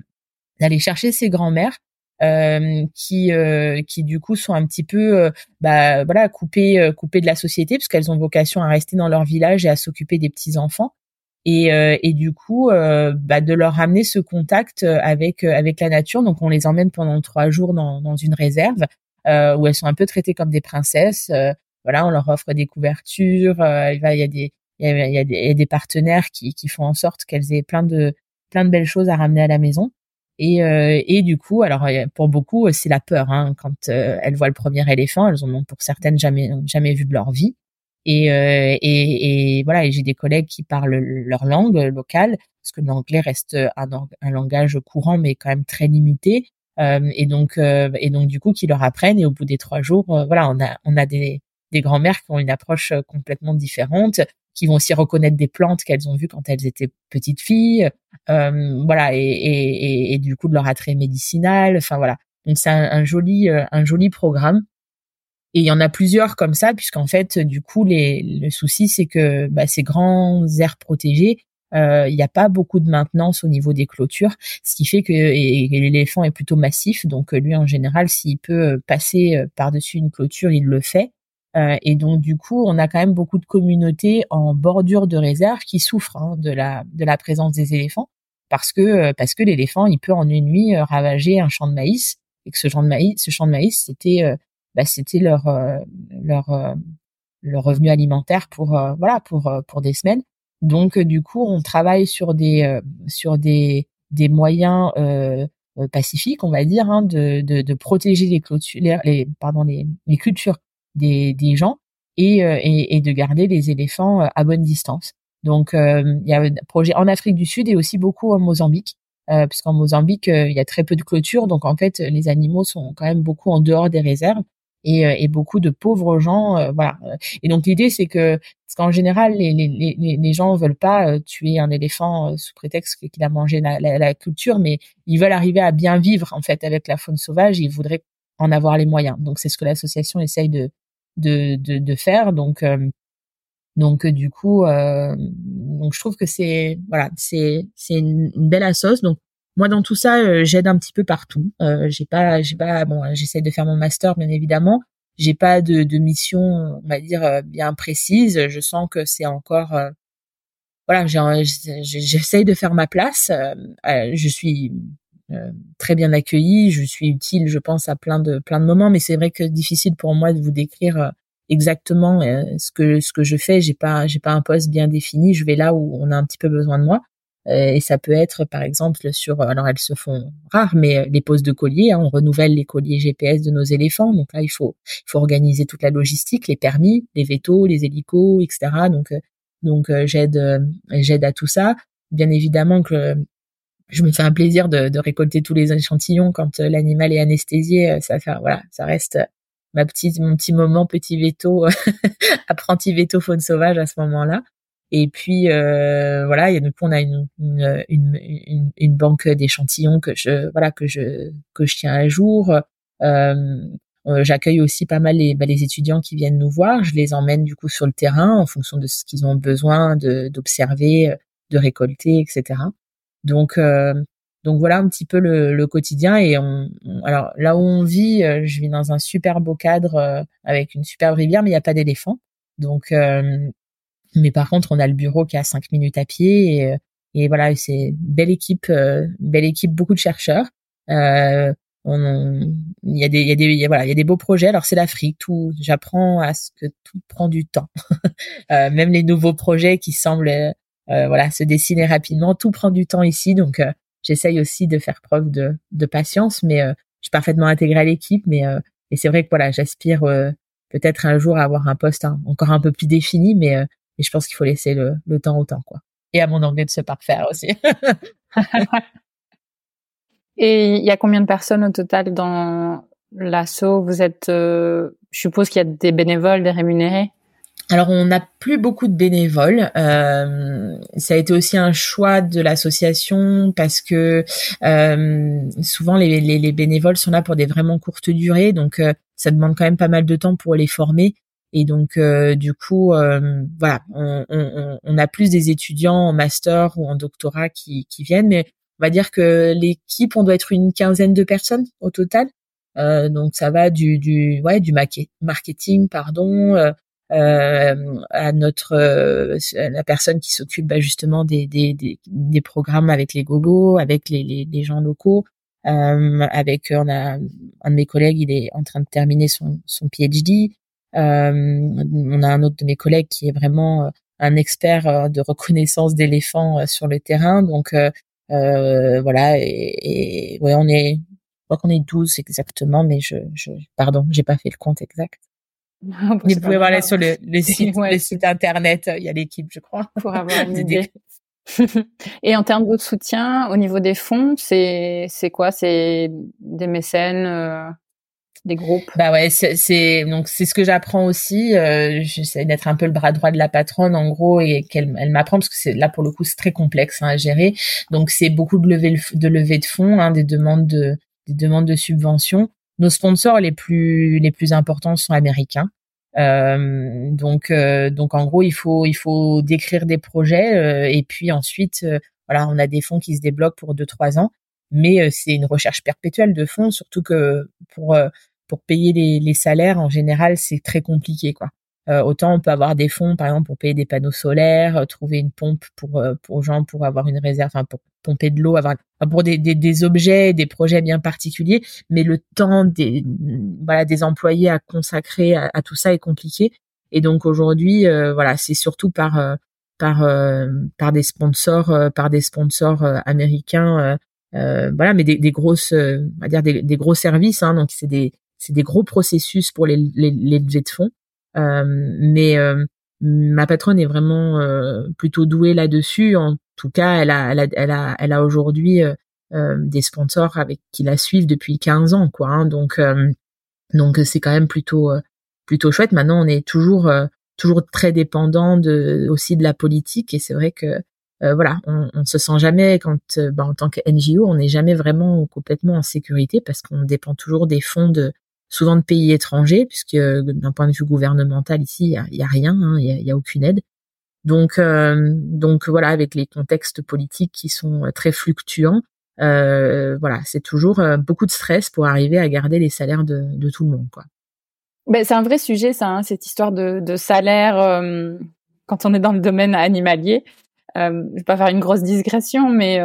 d'aller chercher ces grands-mères euh, qui euh, qui du coup sont un petit peu bah voilà coupées coupées de la société parce qu'elles ont vocation à rester dans leur village et à s'occuper des petits enfants et et du coup bah de leur ramener ce contact avec avec la nature. Donc on les emmène pendant trois jours dans dans une réserve euh, où elles sont un peu traitées comme des princesses. Euh, voilà, on leur offre des couvertures. Euh, il y a des il y a, des, il y a des partenaires qui, qui font en sorte qu'elles aient plein de plein de belles choses à ramener à la maison. Et, euh, et du coup, alors pour beaucoup, c'est la peur. Hein, quand elles voient le premier éléphant, elles en ont pour certaines jamais jamais vu de leur vie. Et, euh, et, et, voilà, et j'ai des collègues qui parlent leur langue locale, parce que l'anglais reste un, langage courant, mais quand même très limité. Euh, et donc euh, et donc du coup qui leur apprennent et au bout des trois jours euh, voilà on a on a des des grands-mères qui ont une approche complètement différente qui vont aussi reconnaître des plantes qu'elles ont vues quand elles étaient petites filles, euh, voilà, et, et, et, du coup de leur attrait médicinal. Enfin voilà, donc c'est un, joli un joli programme. Et il y en a plusieurs comme ça, puisqu'en fait, du coup, les, le souci c'est que bah, ces grands aires protégées, il n'y a pas beaucoup de maintenance au niveau des clôtures, ce qui fait que l'éléphant est plutôt massif, donc euh, lui en général, s'il peut euh, passer par-dessus une clôture, il le fait. et donc du coup, on a quand même beaucoup de communautés en bordure de réserve qui souffrent hein, de la de la présence des éléphants parce que parce que l'éléphant, il peut en une nuit ravager un champ de maïs et que ce champ de maïs, ce champ de maïs, c'était bah, c'était leur leur leur revenu alimentaire pour voilà pour pour des semaines. Donc du coup, on travaille sur des sur des des moyens pacifiques, on va dire, hein, de, de, de protéger les clôtures, les, pardon les, les cultures des, des gens et, et, et de garder les éléphants à bonne distance. Donc, il y a un projet en Afrique du Sud et aussi beaucoup en Mozambique euh, puisqu'en Mozambique, euh, il y a très peu de clôtures, donc en fait, les animaux sont quand même beaucoup en dehors des réserves. Et, euh, et beaucoup de pauvres gens, euh, voilà. Et donc l'idée, c'est que, parce qu'en général, les, les, les, les gens veulent pas tuer un éléphant sous prétexte qu'il a mangé la, la, la, culture, mais ils veulent arriver à bien vivre en fait avec la faune sauvage. Ils voudraient en avoir les moyens. Donc c'est ce que l'association essaye de de, de, de faire. Donc donc du coup, euh, donc je trouve que c'est voilà, c'est c'est une, belle assoce. Donc moi dans tout ça, euh, j'aide un petit peu partout. Euh, j'ai pas j'ai pas bon, j'essaie de faire mon master bien évidemment. J'ai pas de, de mission, on va dire euh, bien précise. Je sens que c'est encore voilà, j'essaye de faire ma place. je suis très bien accueillie, je suis utile, je pense à plein de plein de moments, mais c'est vrai que difficile pour moi de vous décrire exactement euh, ce que ce que je fais. J'ai pas j'ai pas un poste bien défini. Je vais là où on a un petit peu besoin de moi. Euh, et ça peut être par exemple sur alors elles se font rares, mais euh, les poses de colliers. Hein, on renouvelle les colliers GPS de nos éléphants. Donc là il faut il faut organiser toute la logistique, les permis, les vétos, les hélicos, etc. Donc donc j'aide j'aide à tout ça. Bien évidemment que je me fais un plaisir de, de récolter tous les échantillons quand l'animal est anesthésié. Ça fait voilà, ça reste ma petite, mon petit moment petit veto, *laughs* apprenti veto faune sauvage à ce moment-là. Et puis euh, voilà, et du coup on a une, une, une, une banque d'échantillons que je voilà que je que je tiens à jour. Euh, euh, J'accueille aussi pas mal les, bah, les étudiants qui viennent nous voir. Je les emmène du coup sur le terrain en fonction de ce qu'ils ont besoin d'observer, de, récolter, etc. Donc euh, donc voilà un petit peu le, le quotidien et on, alors là où on vit, euh, je vis dans un super beau cadre euh, avec une superbe rivière, mais il n'y a pas d'éléphant. Donc, euh, mais par contre, on a le bureau qui est à cinq minutes à pied et, et voilà, c'est belle équipe, belle équipe, beaucoup de chercheurs. Euh, il y a des, voilà, il y a des beaux projets. Alors c'est l'Afrique, tout. J'apprends à ce que tout prend du temps. *laughs* même les nouveaux projets qui semblent, voilà, se dessiner rapidement, tout prend du temps ici. Donc j'essaye aussi de faire preuve de, de patience, mais euh, je suis parfaitement intégrée à l'équipe. Mais euh, et c'est vrai que voilà, j'aspire euh, peut-être un jour à avoir un poste encore un peu plus défini, mais, mais je pense qu'il faut laisser le, le temps au temps, quoi. Et à mon anglais de se parfaire aussi. *laughs* et il y a combien de personnes au total dans l'assaut? Vous êtes, je suppose qu'il y a des bénévoles, des rémunérés? Alors on n'a plus beaucoup de bénévoles. Euh, ça a été aussi un choix de l'association parce que euh, souvent les, les, bénévoles sont là pour des vraiment courtes durées, donc euh, ça demande quand même pas mal de temps pour les former. Et donc du coup, voilà, on, on, on, a plus des étudiants en master ou en doctorat qui, qui viennent, mais on va dire que l'équipe, on doit être une quinzaine de personnes au total. donc ça va du du ouais du marketing pardon euh, à notre euh, la personne qui s'occupe bah, justement des, des, des, des, programmes avec les gogos, avec les, les, gens locaux. Euh, avec on a un de mes collègues, il est en train de terminer son, son PhD. Euh, on a un autre de mes collègues qui est vraiment un expert de reconnaissance d'éléphants sur le terrain. Donc voilà, et, et, ouais, on est, je crois qu'on est 12 exactement, mais je, je pardon, j'ai pas fait le compte exact. Vous pouvez voir aller sur le, le *laughs* site, le site internet. Il y a l'équipe, je crois. Pour avoir *laughs* une idée. *laughs* Et en termes de soutien, au niveau des fonds, c'est c'est quoi? C'est des mécènes, euh, des groupes Bah ouais, c'est donc c'est ce que j'apprends aussi. Euh, J'essaie d'être un peu le bras droit de la patronne en gros et qu'elle elle m'apprend parce que c'est là pour le coup c'est très complexe hein, à gérer. Donc c'est beaucoup de levée de levée de fonds, hein, des demandes de des demandes de subventions. Nos sponsors les plus les plus importants sont américains. Euh, donc euh, donc en gros il faut il faut décrire des projets euh, et puis ensuite voilà on a des fonds qui se débloquent pour deux trois ans mais c'est une recherche perpétuelle de fonds surtout que pour pour payer les, les salaires en général c'est très compliqué quoi autant on peut avoir des fonds par exemple pour payer des panneaux solaires trouver une pompe pour pour gens pour avoir une réserve enfin pour pomper de l'eau, avoir pour des, des, des, objets, des projets bien particuliers, mais le temps des voilà des employés à consacrer à, tout ça est compliqué. Et donc aujourd'hui, euh, voilà, c'est surtout par euh, par par des sponsors, par des sponsors américains, voilà, mais des, des grosses, on va dire des gros services. Hein, donc c'est des c'est des gros processus pour les les, les levées de fonds. mais ma patronne est vraiment plutôt douée là-dessus. En tout cas, elle a, elle a, elle a, elle a aujourd'hui euh, euh, des sponsors avec qui la suivent depuis 15 ans, quoi. Hein. donc, euh, donc c'est quand même plutôt, plutôt chouette. Maintenant, on est toujours, toujours très dépendant de aussi de la politique, et c'est vrai que voilà, on, on se sent jamais quand, bah, en tant que NGO, on n'est jamais vraiment complètement en sécurité parce qu'on dépend toujours des fonds de souvent de pays étrangers, puisque d'un point de vue gouvernemental ici, il y a, a, rien, hein, il y, a, y, a, aucune aide. Donc, euh, donc voilà, avec les contextes politiques qui sont euh, très fluctuants, euh, voilà, c'est toujours beaucoup de stress pour arriver à garder les salaires de, de tout le monde, quoi. Ben, c'est un vrai sujet, ça, hein, cette histoire de, de salaire quand on est dans le domaine animalier. Euh, je vais pas faire une grosse digression, mais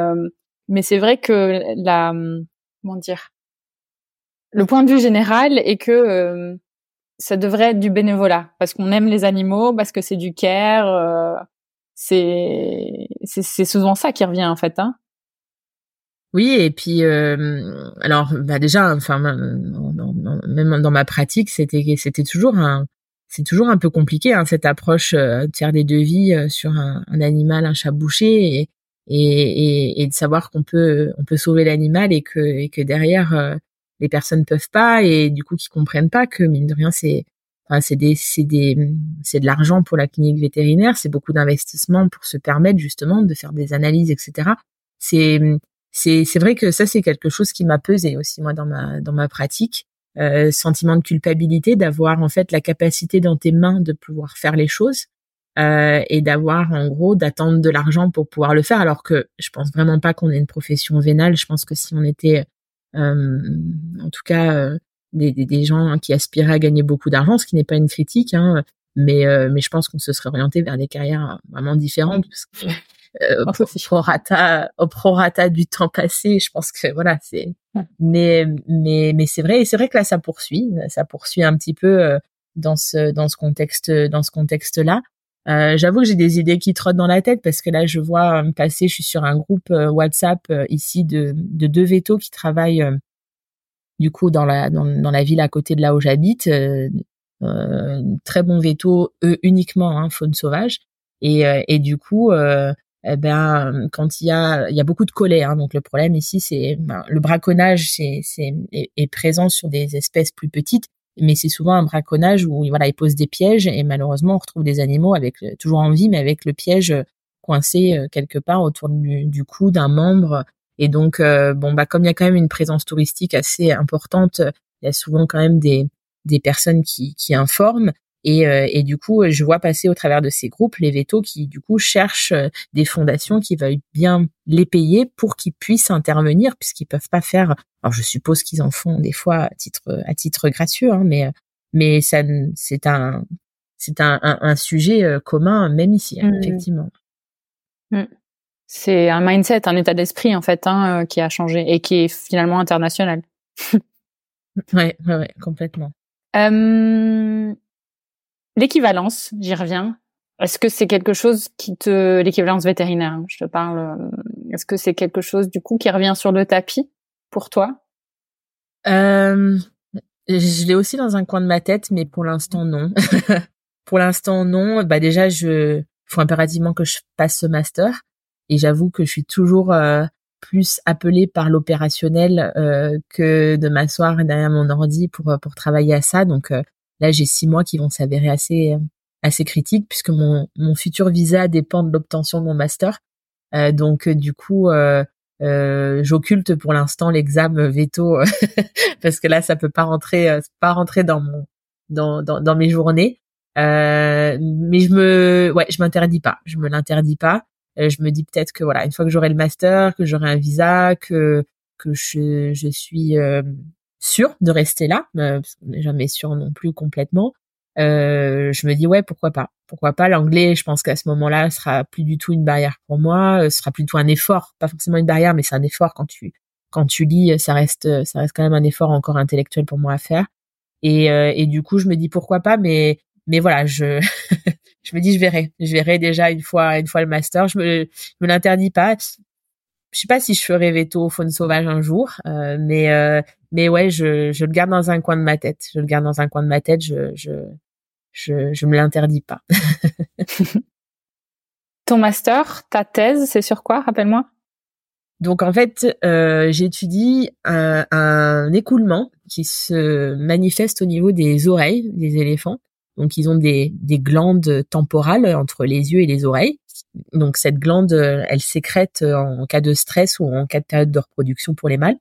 mais c'est vrai que la comment dire, le point de vue général est que ça devrait être du bénévolat parce qu'on aime les animaux, parce que c'est du care. Euh, c'est c'est souvent ça qui revient en fait. Hein. Oui, et puis euh, alors bah déjà, enfin même dans ma pratique, c'était c'était toujours un c'est toujours un peu compliqué hein, cette approche euh, de faire des devis euh, sur un, un, animal, un chat bouché et et, et, de savoir qu'on peut on peut sauver l'animal et que et que derrière euh, les personnes peuvent pas et du coup qui comprennent pas que mine de rien c'est enfin, c'est des c'est des c'est de l'argent pour la clinique vétérinaire c'est beaucoup d'investissement pour se permettre justement de faire des analyses etc c'est c'est c'est vrai que ça c'est quelque chose qui m'a pesé aussi moi dans ma dans ma pratique euh, sentiment de culpabilité d'avoir en fait la capacité dans tes mains de pouvoir faire les choses euh, et d'avoir en gros d'attendre de l'argent pour pouvoir le faire alors que je pense vraiment pas qu'on ait une profession vénale. Je pense que si on était en tout cas euh, des, des, des, gens qui aspiraient à gagner beaucoup d'argent, ce qui n'est pas une critique, hein, mais euh, mais je pense qu'on se serait orienté vers des carrières vraiment différentes. Parce que, euh, *laughs* au, prorata, au prorata du temps passé, je pense que voilà, c'est. Mais mais mais c'est vrai, et c'est vrai que là ça poursuit, ça poursuit un petit peu dans ce dans ce contexte dans ce contexte là. Euh, J'avoue que j'ai des idées qui trottent dans la tête parce que là, je vois me passer, je suis sur un groupe euh, WhatsApp euh, ici de, de deux vétos qui travaillent euh, du coup dans la dans, la ville à côté de là où j'habite. très bon véto, eux uniquement hein, faune sauvage. Et, et du coup, eh ben quand il y a il y a beaucoup de colère, hein, donc le problème ici c'est ben, le braconnage, c'est est, est présent sur des espèces plus petites mais c'est souvent un braconnage où voilà, ils posent des pièges et malheureusement on retrouve des animaux avec euh, toujours en vie mais avec le piège euh, coincé euh, quelque part autour du, du cou d'un membre. Et donc bon bah comme il y a quand même une présence touristique assez importante, il y a souvent quand même des des personnes qui qui informent et, euh, et, du coup, je vois passer au travers de ces groupes les vétos qui, du coup, cherchent euh, des fondations qui veulent bien les payer pour qu'ils puissent intervenir, puisqu'ils peuvent pas faire. Alors, je suppose qu'ils en font des fois à titre à titre gratuit, hein, mais mais ça, c'est un c'est un, un, sujet euh, commun même ici, hein, mmh. effectivement. Mmh. C'est un mindset, un état d'esprit en fait, hein, qui a changé et qui est finalement international. *laughs* ouais, ouais, ouais, complètement. Euh, L'équivalence, j'y reviens. Est-ce que c'est quelque chose qui te l'équivalence vétérinaire, hein, je te parle. Euh, est-ce que c'est quelque chose du coup qui revient sur le tapis pour toi? Euh, Je l'ai aussi dans un coin de ma tête, mais pour l'instant non. *laughs* pour l'instant non. Bah déjà, je faut impérativement que je passe ce master, et j'avoue que je suis toujours euh, plus appelée par l'opérationnel euh, que de m'asseoir derrière mon ordi pour pour travailler à ça. Donc Là, j'ai six mois qui vont s'avérer assez euh, assez critiques puisque mon mon futur visa dépend de l'obtention de mon master. Euh, donc euh, du coup, euh, j'occulte pour l'instant l'examen veto *laughs* parce que là, ça peut pas rentrer, pas rentrer dans mon dans dans, mes journées. mais je me ouais, je m'interdis pas, je me l'interdis pas. je me dis peut-être que voilà, une fois que j'aurai le master, que j'aurai un visa, que que je je suis sûr de rester là, euh, jamais sûr non plus complètement. euh, je me dis ouais pourquoi pas. Pourquoi pas l'anglais je pense qu'à ce moment-là sera plus du tout une barrière pour moi ce sera plutôt un effort. Pas forcément une barrière mais c'est un effort quand tu quand tu lis ça reste ça reste quand même un effort encore intellectuel pour moi à faire. Et et du coup je me dis pourquoi pas mais mais voilà je *laughs* je me dis je verrai. Je verrai déjà une fois une fois le master. Je me je me l'interdis pas je sais pas si je ferai veto faune sauvage un jour, euh, mais euh, mais ouais, je, je le garde dans un coin de ma tête. Je le garde dans un coin de ma tête. Je je je, je me l'interdis pas. *laughs* Ton master, ta thèse, c'est sur quoi Rappelle-moi? Donc en fait, euh, j'étudie un, un écoulement qui se manifeste au niveau des oreilles des éléphants. Donc ils ont des, des glandes temporales entre les yeux et les oreilles donc cette glande, euh, elle sécrète euh, en cas de stress ou en cas de période de reproduction pour les mâles.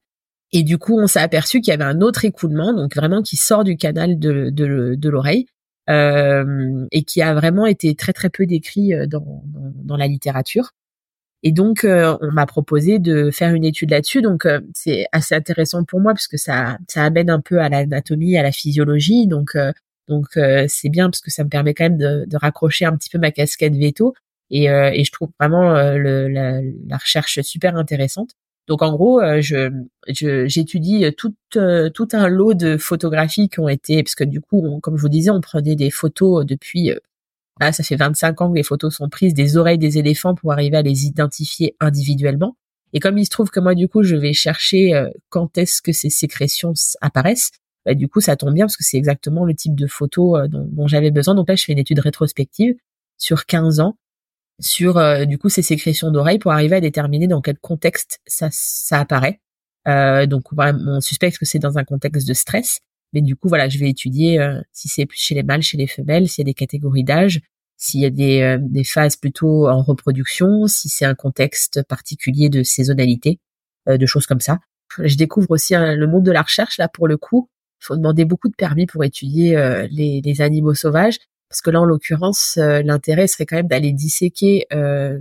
Et du coup, on s'est aperçu qu'il y avait un autre écoulement, donc vraiment qui sort du canal de, l'oreille, euh, et qui a vraiment été très très peu décrit dans, dans, la littérature. Et donc, on m'a proposé de faire une étude là-dessus. Donc, c'est assez intéressant pour moi parce que ça, ça amène un peu à l'anatomie, à la physiologie. Donc, donc c'est bien parce que ça me permet quand même de, de raccrocher un petit peu ma casquette veto et, euh, et je trouve vraiment euh, le, la, la, recherche super intéressante. Donc en gros, euh, je j'étudie tout tout un lot de photographies qui ont été parce que du coup, comme je vous disais, on prenait des photos depuis ah, ça fait 25 ans que les photos sont prises des oreilles des éléphants pour arriver à les identifier individuellement. Et comme il se trouve que moi du coup, je vais chercher quand est-ce que ces sécrétions apparaissent, bah, du coup, ça tombe bien parce que c'est exactement le type de photo dont, dont j'avais besoin. Donc là, je fais une étude rétrospective sur 15 ans sur euh, du coup ces sécrétions d'oreilles pour arriver à déterminer dans quel contexte ça, ça apparaît. Euh, donc on suspecte que c'est dans un contexte de stress, mais du coup voilà, je vais étudier euh, si c'est chez les mâles, chez les femelles, s'il y a des catégories d'âge, s'il y a des, euh, des phases plutôt en reproduction, si c'est un contexte particulier de saisonnalité, de choses comme ça. Je découvre aussi hein, le monde de la recherche là pour le coup. Il faut demander beaucoup de permis pour étudier les, les animaux sauvages parce que là, en l'occurrence, euh, l'intérêt serait quand même d'aller disséquer euh,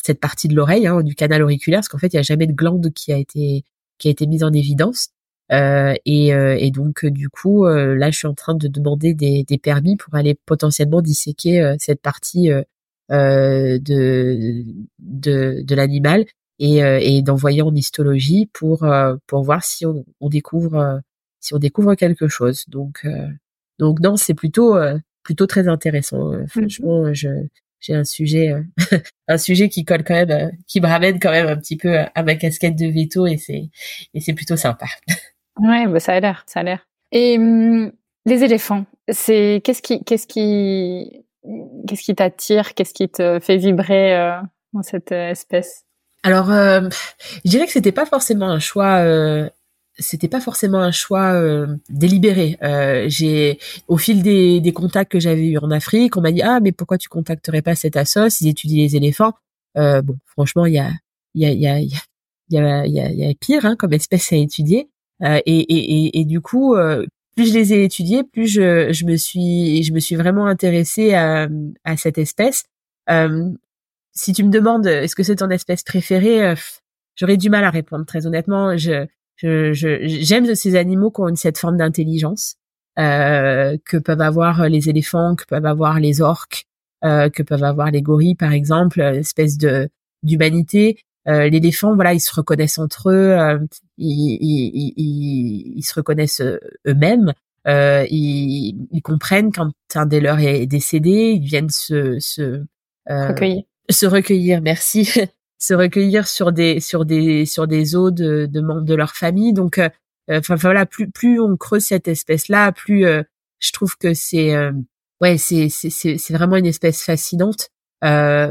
cette partie de l'oreille, hein, du canal auriculaire, parce qu'en fait, il n'y a jamais de glande qui a été qui a été mise en évidence. Euh, et, et, donc, du coup, là, je suis en train de demander des, des permis pour aller potentiellement disséquer cette partie de, de, de l'animal et, et d'envoyer en histologie pour pour voir si on, on découvre si on découvre quelque chose. Donc donc non, c'est plutôt plutôt très intéressant. Euh, mhm. franchement, je j'ai un sujet euh, *laughs* un sujet qui colle quand même euh, qui me ramène quand même un petit peu à ma casquette de veto et c'est et c'est plutôt sympa. *laughs* Ouais, bah ça a l'air, ça a l'air. Et hum, les éléphants, c'est qu'est-ce qui qu'est-ce qui qu'est-ce qui t'attire, qu'est-ce qui te fait vibrer dans cette espèce? Alors, je dirais que c'était pas forcément un choix c'était pas forcément un choix euh, délibéré. Euh, j'ai au fil des, des contacts que j'avais eu en Afrique, on m'a dit ah mais pourquoi tu contacterais pas cet assos Ils étudient les éléphants. Euh, bon, franchement, il y a il y a il y a il y a y a, y a pire hein, comme espèce à étudier. Euh, et, et, et, et, du coup, euh, plus je les ai étudiés, plus je, je me suis je me suis vraiment intéressée à, à cette espèce. si tu me demandes est-ce que c'est ton espèce préférée, j'aurais du mal à répondre très honnêtement. Je je, j'aime ces animaux qui ont une, cette forme d'intelligence euh, que peuvent avoir les éléphants, que peuvent avoir les orques, euh, que peuvent avoir les gorilles, par exemple, espèce de d'humanité. Euh, l'éléphant, voilà, ils se reconnaissent entre eux, euh, ils, ils, ils, ils, se reconnaissent euh, eux-mêmes. Euh, ils, ils, comprennent quand un des leurs est décédé, ils viennent se, se recueillir. Se recueillir, merci. *laughs* se recueillir sur des sur des sur des os de, de membres de leur famille. Donc, euh, euh, enfin voilà, plus plus on creuse cette espèce-là, plus euh, je trouve que c'est ouais c'est c'est c'est vraiment une espèce fascinante.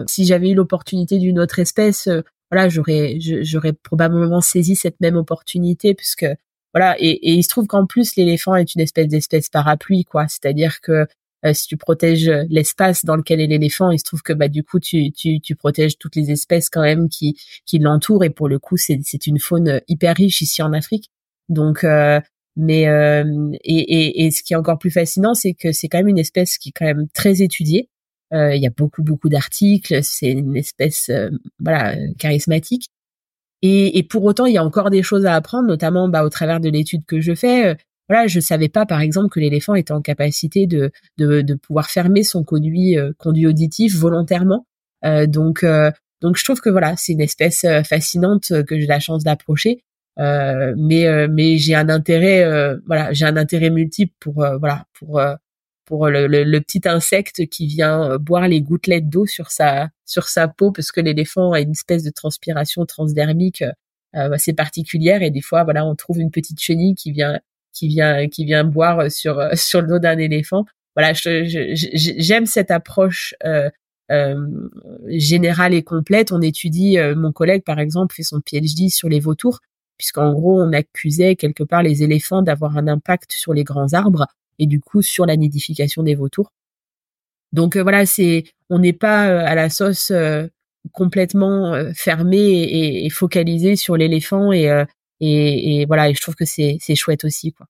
si j'avais eu l'opportunité d'une autre espèce, voilà, j'aurais j'aurais probablement saisi cette même opportunité puisque voilà et, et il se trouve qu'en plus l'éléphant est une espèce d'espèce parapluie quoi, c'est-à-dire que euh, si tu protèges l'espace dans lequel est l'éléphant, il se trouve que bah du coup tu, tu, tu protèges toutes les espèces quand même qui qui l'entourent et pour le coup c'est c'est une faune hyper riche ici en Afrique. Donc euh, mais euh, et, et, et ce qui est encore plus fascinant, c'est que c'est quand même une espèce qui est quand même très étudiée. il y a beaucoup beaucoup d'articles. C'est une espèce voilà charismatique. Et, et, pour autant, il y a encore des choses à apprendre, notamment bah, au travers de l'étude que je fais voilà, je savais pas par exemple que l'éléphant était en capacité de de, de pouvoir fermer son conduit conduit auditif volontairement. donc donc je trouve que voilà, c'est une espèce fascinante que j'ai la chance d'approcher. mais mais j'ai un intérêt voilà j'ai un intérêt multiple pour voilà pour pour le, le, petit insecte qui vient euh, boire les gouttelettes d'eau sur sa sur sa peau parce que l'éléphant a une espèce de transpiration transdermique euh, euh, assez particulière et des fois voilà on trouve une petite chenille qui vient qui vient qui vient boire sur sur le dos d'un éléphant voilà j'aime je, cette approche euh, générale et complète on étudie mon collègue par exemple fait son PhD sur les vautours puisqu'en gros on accusait quelque part les éléphants d'avoir un impact sur les grands arbres et du coup sur la nidification des vautours. Donc euh, voilà, c'est on n'est pas euh, à la sauce euh, complètement fermée et, et, focalisée sur l'éléphant et, et, et, voilà, et je trouve que c'est c'est chouette aussi quoi.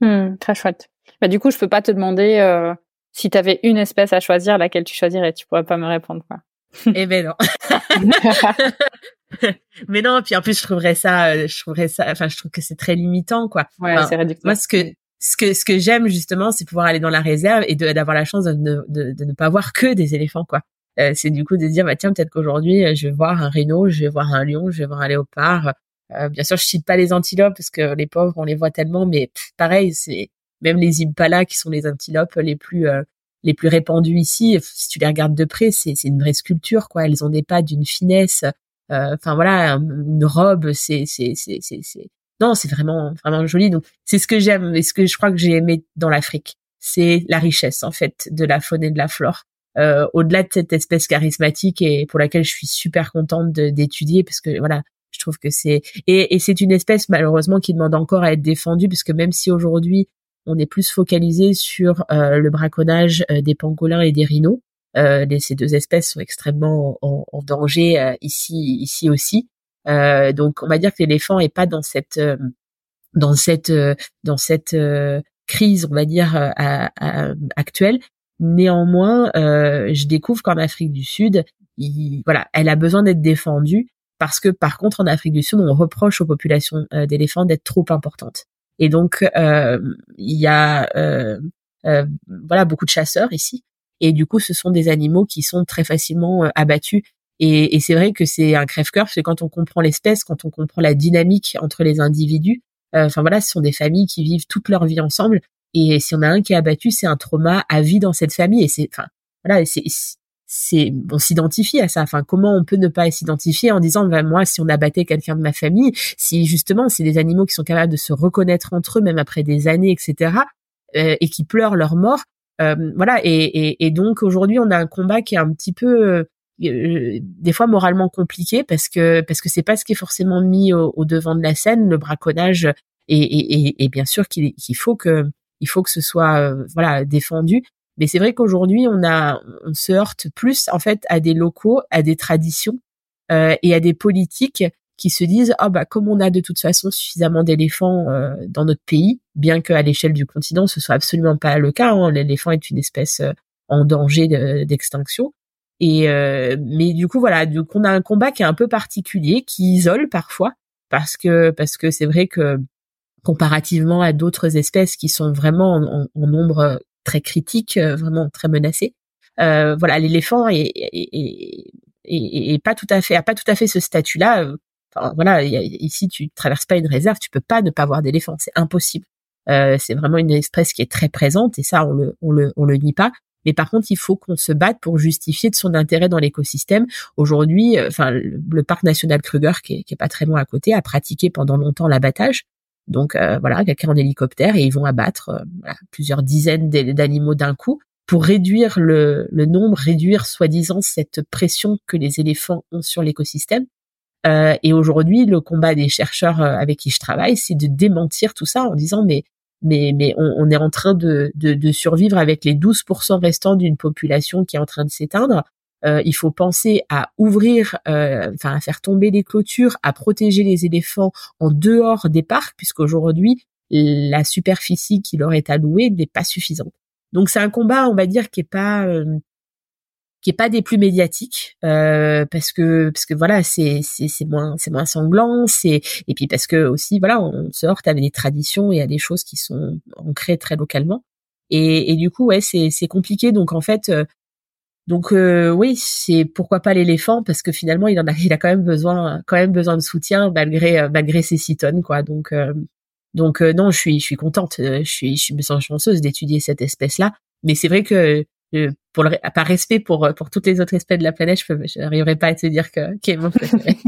Mmh, très chouette. Bah du coup, je peux pas te demander si tu avais une espèce à choisir, laquelle tu choisirais. Tu pourrais pas me répondre quoi. *laughs* eh ben non. *laughs* mais non, puis en plus je trouverais ça, je trouverais ça, enfin je trouve que c'est très limitant quoi. Ouais, c'est réducteur. Moi ce que ce que ce que j'aime justement, c'est pouvoir aller dans la réserve et d'avoir la chance de, de, de, ne pas voir que des éléphants quoi. Euh, c'est du coup de dire bah tiens peut-être qu'aujourd'hui euh, je vais voir un rhino, je vais voir un lion, je vais voir un léopard. Euh, bien sûr je cite pas les antilopes parce que les pauvres on les voit tellement, mais pareil c'est même les impalas qui sont les antilopes les plus euh, les plus répandues ici. Si tu les regardes de près, c'est une vraie sculpture quoi. Elles ont des pas d'une finesse. Enfin voilà, une robe, c'est c'est c'est c'est non, c'est vraiment vraiment joli. Donc c'est ce que j'aime et ce que je crois que j'ai aimé dans l'Afrique, c'est la richesse en fait de la faune et de la flore. Euh, au-delà de cette espèce charismatique et pour laquelle je suis super contente d'étudier parce que voilà, trouve que c'est et, et c'est une espèce malheureusement qui demande encore à être défendue parce que même si aujourd'hui on est plus focalisé sur euh, le braconnage euh, des pangolins et des rhinos, euh, les, ces deux espèces sont extrêmement en, en danger euh, ici ici aussi. Euh, donc on va dire que l'éléphant est pas dans cette euh, dans cette dans cette crise, on va dire actuelle. Néanmoins, je découvre qu'en Afrique du Sud, il, voilà, elle a besoin d'être défendue parce que par contre en Afrique du Sud, on reproche aux populations d'éléphants d'être trop importantes. Et donc il y a voilà beaucoup de chasseurs ici, et du coup ce sont des animaux qui sont très facilement abattus et, et c'est vrai que c'est un crève-cœur, parce que quand on comprend l'espèce, quand on comprend la dynamique entre les individus, euh, enfin voilà, ce sont des familles qui vivent toute leur vie ensemble. Et si on a un qui est abattu, c'est un trauma à vie dans cette famille. Et c'est, enfin voilà, c'est, c'est, on s'identifie à ça. Enfin, comment on peut ne pas s'identifier en disant, ben, moi, si on abattait quelqu'un de ma famille, si justement c'est des animaux qui sont capables de se reconnaître entre eux, même après des années, etc., euh, et qui pleurent leur mort, euh, voilà. Et, et, et donc aujourd'hui, on a un combat qui est un petit peu euh, des fois moralement compliqué parce que parce que c'est pas ce qui est forcément mis au, devant de la scène le braconnage et, et, et, bien sûr qu'il faut que il faut que ce soit euh, voilà défendu mais c'est vrai qu'aujourd'hui on a on se heurte plus en fait à des locaux à des traditions euh, et à des politiques qui se disent ah bah comme on a de toute façon suffisamment d'éléphants euh, dans notre pays bien qu'à l'échelle du continent ce soit absolument pas le cas hein, l'éléphant est une espèce en danger d'extinction. Et euh, mais du coup voilà, donc on a un combat qui est un peu particulier, qui isole parfois parce que parce que c'est vrai que comparativement à d'autres espèces qui sont vraiment en, nombre très critique, euh, vraiment très menacées, euh, voilà, l'éléphant est, est, est, est, pas tout à fait a pas tout à fait ce statut-là. Enfin, voilà, ici tu traverses pas une réserve, tu peux pas ne pas voir d'éléphant, c'est impossible. Euh, c'est vraiment une espèce qui est très présente et ça on le on le on le nie pas. Mais par contre, il faut qu'on se batte pour justifier de son intérêt dans l'écosystème. Aujourd'hui, euh, enfin, le, parc national Kruger, qui est, qui est, pas très loin à côté, a pratiqué pendant longtemps l'abattage. Donc euh, voilà, quelqu'un en hélicoptère et ils vont abattre euh, plusieurs dizaines d'animaux d'un coup pour réduire le, le nombre, réduire soi-disant cette pression que les éléphants ont sur l'écosystème. Euh, et aujourd'hui, le combat des chercheurs avec qui je travaille, c'est de démentir tout ça en disant mais mais, mais on, on, est en train de, de, de, survivre avec les 12% restants d'une population qui est en train de s'éteindre. Euh, il faut penser à ouvrir, euh, enfin à faire tomber les clôtures, à protéger les éléphants en dehors des parcs, puisqu'aujourd'hui la superficie qui leur est allouée n'est pas suffisante. Donc c'est un combat, on va dire, qui est pas euh, qui est pas des plus médiatiques euh, parce que parce que voilà c'est c'est c'est moins c'est moins sanglant c'est et puis parce que aussi voilà on se heurte avec des traditions et à des choses qui sont ancrées très localement et et du coup ouais c'est c'est compliqué donc en fait euh, donc euh, oui c'est pourquoi pas l'éléphant parce que finalement il en a *laughs* il a quand même besoin quand même besoin de soutien malgré malgré ses six tonnes quoi donc donc non je suis je suis contente je suis je me sens chanceuse d'étudier cette espèce là mais c'est vrai que pour le, par respect pour pour toutes les autres espèces de la planète, je n'arriverai pas à te dire que qui est mon préféré.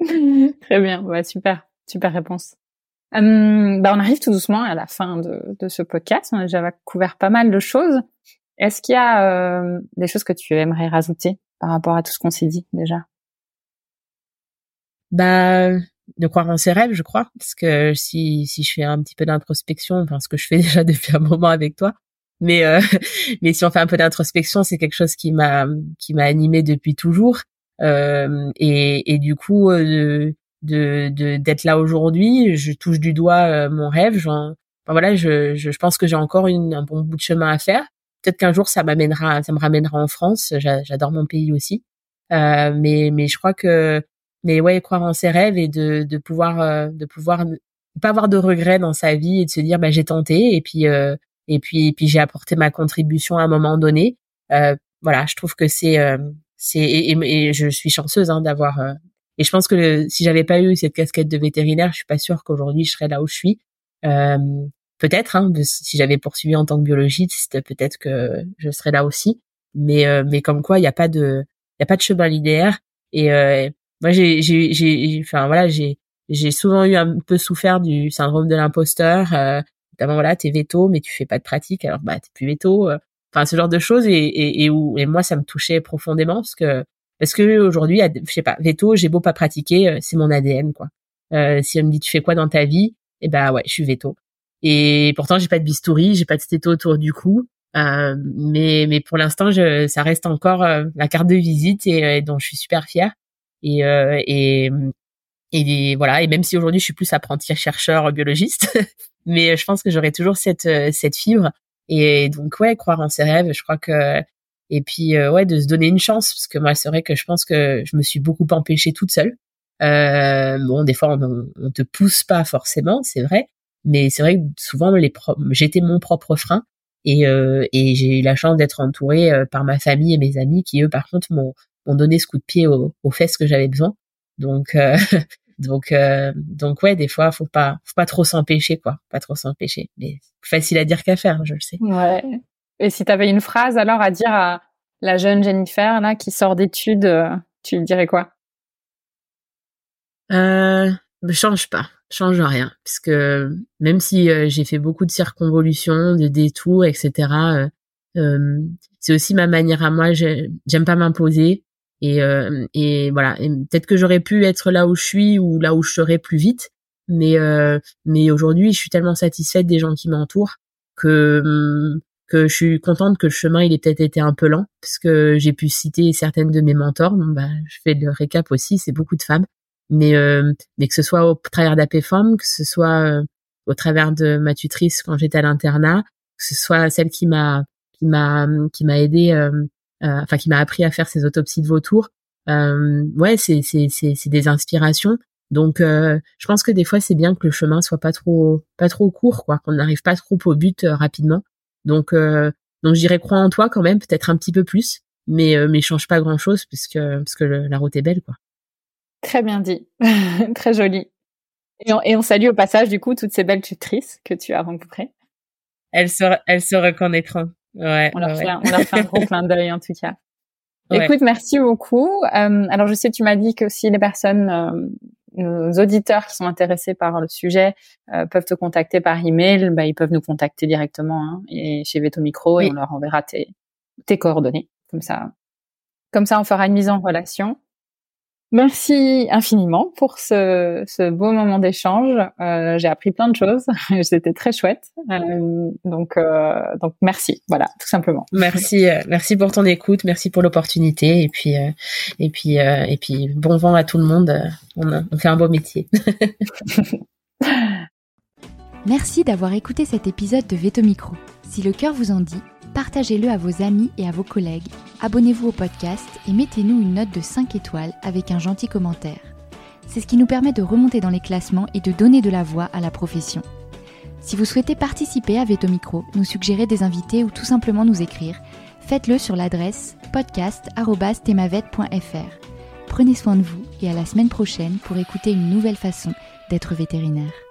*laughs* Très bien, ouais, super, super réponse. Hum, bah on arrive tout doucement à la fin de, de ce podcast. On a déjà couvert pas mal de choses. Est-ce qu'il y a euh, des choses que tu aimerais rajouter par rapport à tout ce qu'on s'est dit déjà? Bah, de croire en ses rêves, je crois, parce que si si je fais un petit peu d'introspection, enfin ce que je fais *laughs* déjà depuis un moment avec toi, mais euh, *laughs* mais si on fait un peu d'introspection, c'est quelque chose qui m'a qui m'a animé depuis toujours. Euh, et, et du coup, euh, de de d'être là aujourd'hui, je touche du doigt euh, mon rêve. Enfin, voilà, je, je, je pense que j'ai encore une, un bon bout de chemin à faire. Peut-être qu'un jour ça m'amènera, ça me ramènera en France. J'adore mon pays aussi. Euh, mais mais je crois que mais ouais, croire en ses rêves et de de pouvoir de pouvoir pas avoir de regrets dans sa vie et de se dire bah j'ai tenté et puis euh, et puis puis j'ai apporté ma contribution à un moment donné. Euh, voilà, je trouve que c'est euh, c'est et, je suis chanceuse hein, d'avoir euh, et je pense que si j'avais pas eu cette casquette de vétérinaire, je suis pas sûre qu'aujourd'hui je serais là où je suis. Euh, peut-être hein, si j'avais poursuivi en tant que biologiste, peut-être que je serais là aussi. Mais mais comme quoi, il y a pas de il a pas de chemin linéaire. Et moi j'ai j'ai j'ai enfin voilà j'ai j'ai souvent eu un peu souffert du syndrome de l'imposteur euh, notamment voilà t'es veto mais tu fais pas de pratique alors bah t'es plus veto euh, enfin ce genre de choses et, et, et où et moi ça me touchait profondément parce que parce que aujourd'hui je sais pas veto j'ai beau pas pratiquer euh, c'est mon ADN quoi. Euh, si on me dit tu fais quoi dans ta vie? Et eh ben ouais je suis veto et pourtant j'ai pas de bistouri j'ai pas de stéto autour du cou. Euh, mais mais pour l'instant ça reste encore euh, la carte de visite et, dont je suis super fière. Et et et voilà. Et même si aujourd'hui je suis plus apprenti chercheur biologiste *laughs* mais euh, je pense que j'aurai toujours cette euh, cette fibre. Et donc ouais croire en ses rêves je crois que et puis euh, ouais de se donner une chance parce que moi c'est vrai que je pense que je me suis beaucoup empêchée toute seule. Euh, bon des fois on, on te pousse pas forcément c'est vrai mais c'est vrai que souvent les j'étais mon propre frein et euh, et j'ai eu la chance d'être entourée par ma famille et mes amis qui eux par contre m'ont m'ont donné ce coup de pied aux, aux fesses que j'avais besoin donc *laughs* Donc, euh, donc ouais, des fois, faut pas, faut pas trop s'empêcher, quoi. Pas trop s'empêcher. Mais facile à dire qu'à faire, je le sais. Ouais. Et si tu avais une phrase alors à dire à la jeune Jennifer là qui sort d'études, euh, tu lui dirais quoi? Euh, Change pas, change rien, parce que même si euh, j'ai fait beaucoup de circonvolutions, de détours, etc. Euh, c'est aussi ma manière à moi. J'aime pas m'imposer. Et, euh, et voilà. peut-être que j'aurais pu être là où je suis ou là où je serais plus vite, mais euh, mais aujourd'hui, je suis tellement satisfaite des gens qui m'entourent que hum, que je suis contente que le chemin il ait peut-être été un peu lent parce que j'ai pu citer certaines de mes mentors. bah, je fais le récap aussi, c'est beaucoup de femmes, mais euh, mais que ce soit au travers d'APFOM, que ce soit au travers de ma tutrice quand j'étais à l'internat, que ce soit celle qui m'a qui m'a qui m'a aidé euh, enfin qui m'a appris à faire ces autopsies de vautours. Euh, ouais, c'est c'est c'est c'est des inspirations. Donc, euh, je pense que des fois, c'est bien que le chemin soit pas trop, pas trop court, quoi, qu'on n'arrive pas trop au but rapidement. Donc, euh, donc, j'irais croire en toi quand même, peut-être un petit peu plus, mais mais change pas grand-chose puisque parce que la route est belle, quoi. Très bien dit, *laughs* très joli. Et on, et on, salue au passage du coup toutes ces belles tutrices que tu as rencontrées. Elles se, elles se reconnaîtront. Ouais, on, leur fait, on leur fait un gros clin d'œil en tout cas. *laughs* Écoute, merci beaucoup. Euh, alors, je sais, tu m'as dit que si les personnes, euh, nos auditeurs qui sont intéressés par le sujet euh, peuvent te contacter par email, bah, ils peuvent nous contacter directement hein, et chez Veto Micro et on leur enverra tes, tes coordonnées. Comme ça, comme ça, on fera une mise en relation. Merci infiniment pour ce, ce beau moment d'échange. Euh, j'ai appris plein de choses. *laughs* C'était très chouette. Euh, donc, euh, donc merci. Voilà, tout simplement. Merci, merci pour ton écoute. Merci pour l'opportunité. Et puis, euh, et puis, euh, et puis, bon vent à tout le monde. On, a, on fait un beau métier. *laughs* merci d'avoir écouté cet épisode de Veto Micro. Si le cœur vous en dit partagez-le à vos amis et à vos collègues, abonnez-vous au podcast et mettez-nous une note de 5 étoiles avec un gentil commentaire. C'est ce qui nous permet de remonter dans les classements et de donner de la voix à la profession. Si vous souhaitez participer à Veto Micro, nous suggérer des invités ou tout simplement nous écrire, faites-le sur l'adresse podcast.themavet.fr. Prenez soin de vous et à la semaine prochaine pour écouter une nouvelle façon d'être vétérinaire.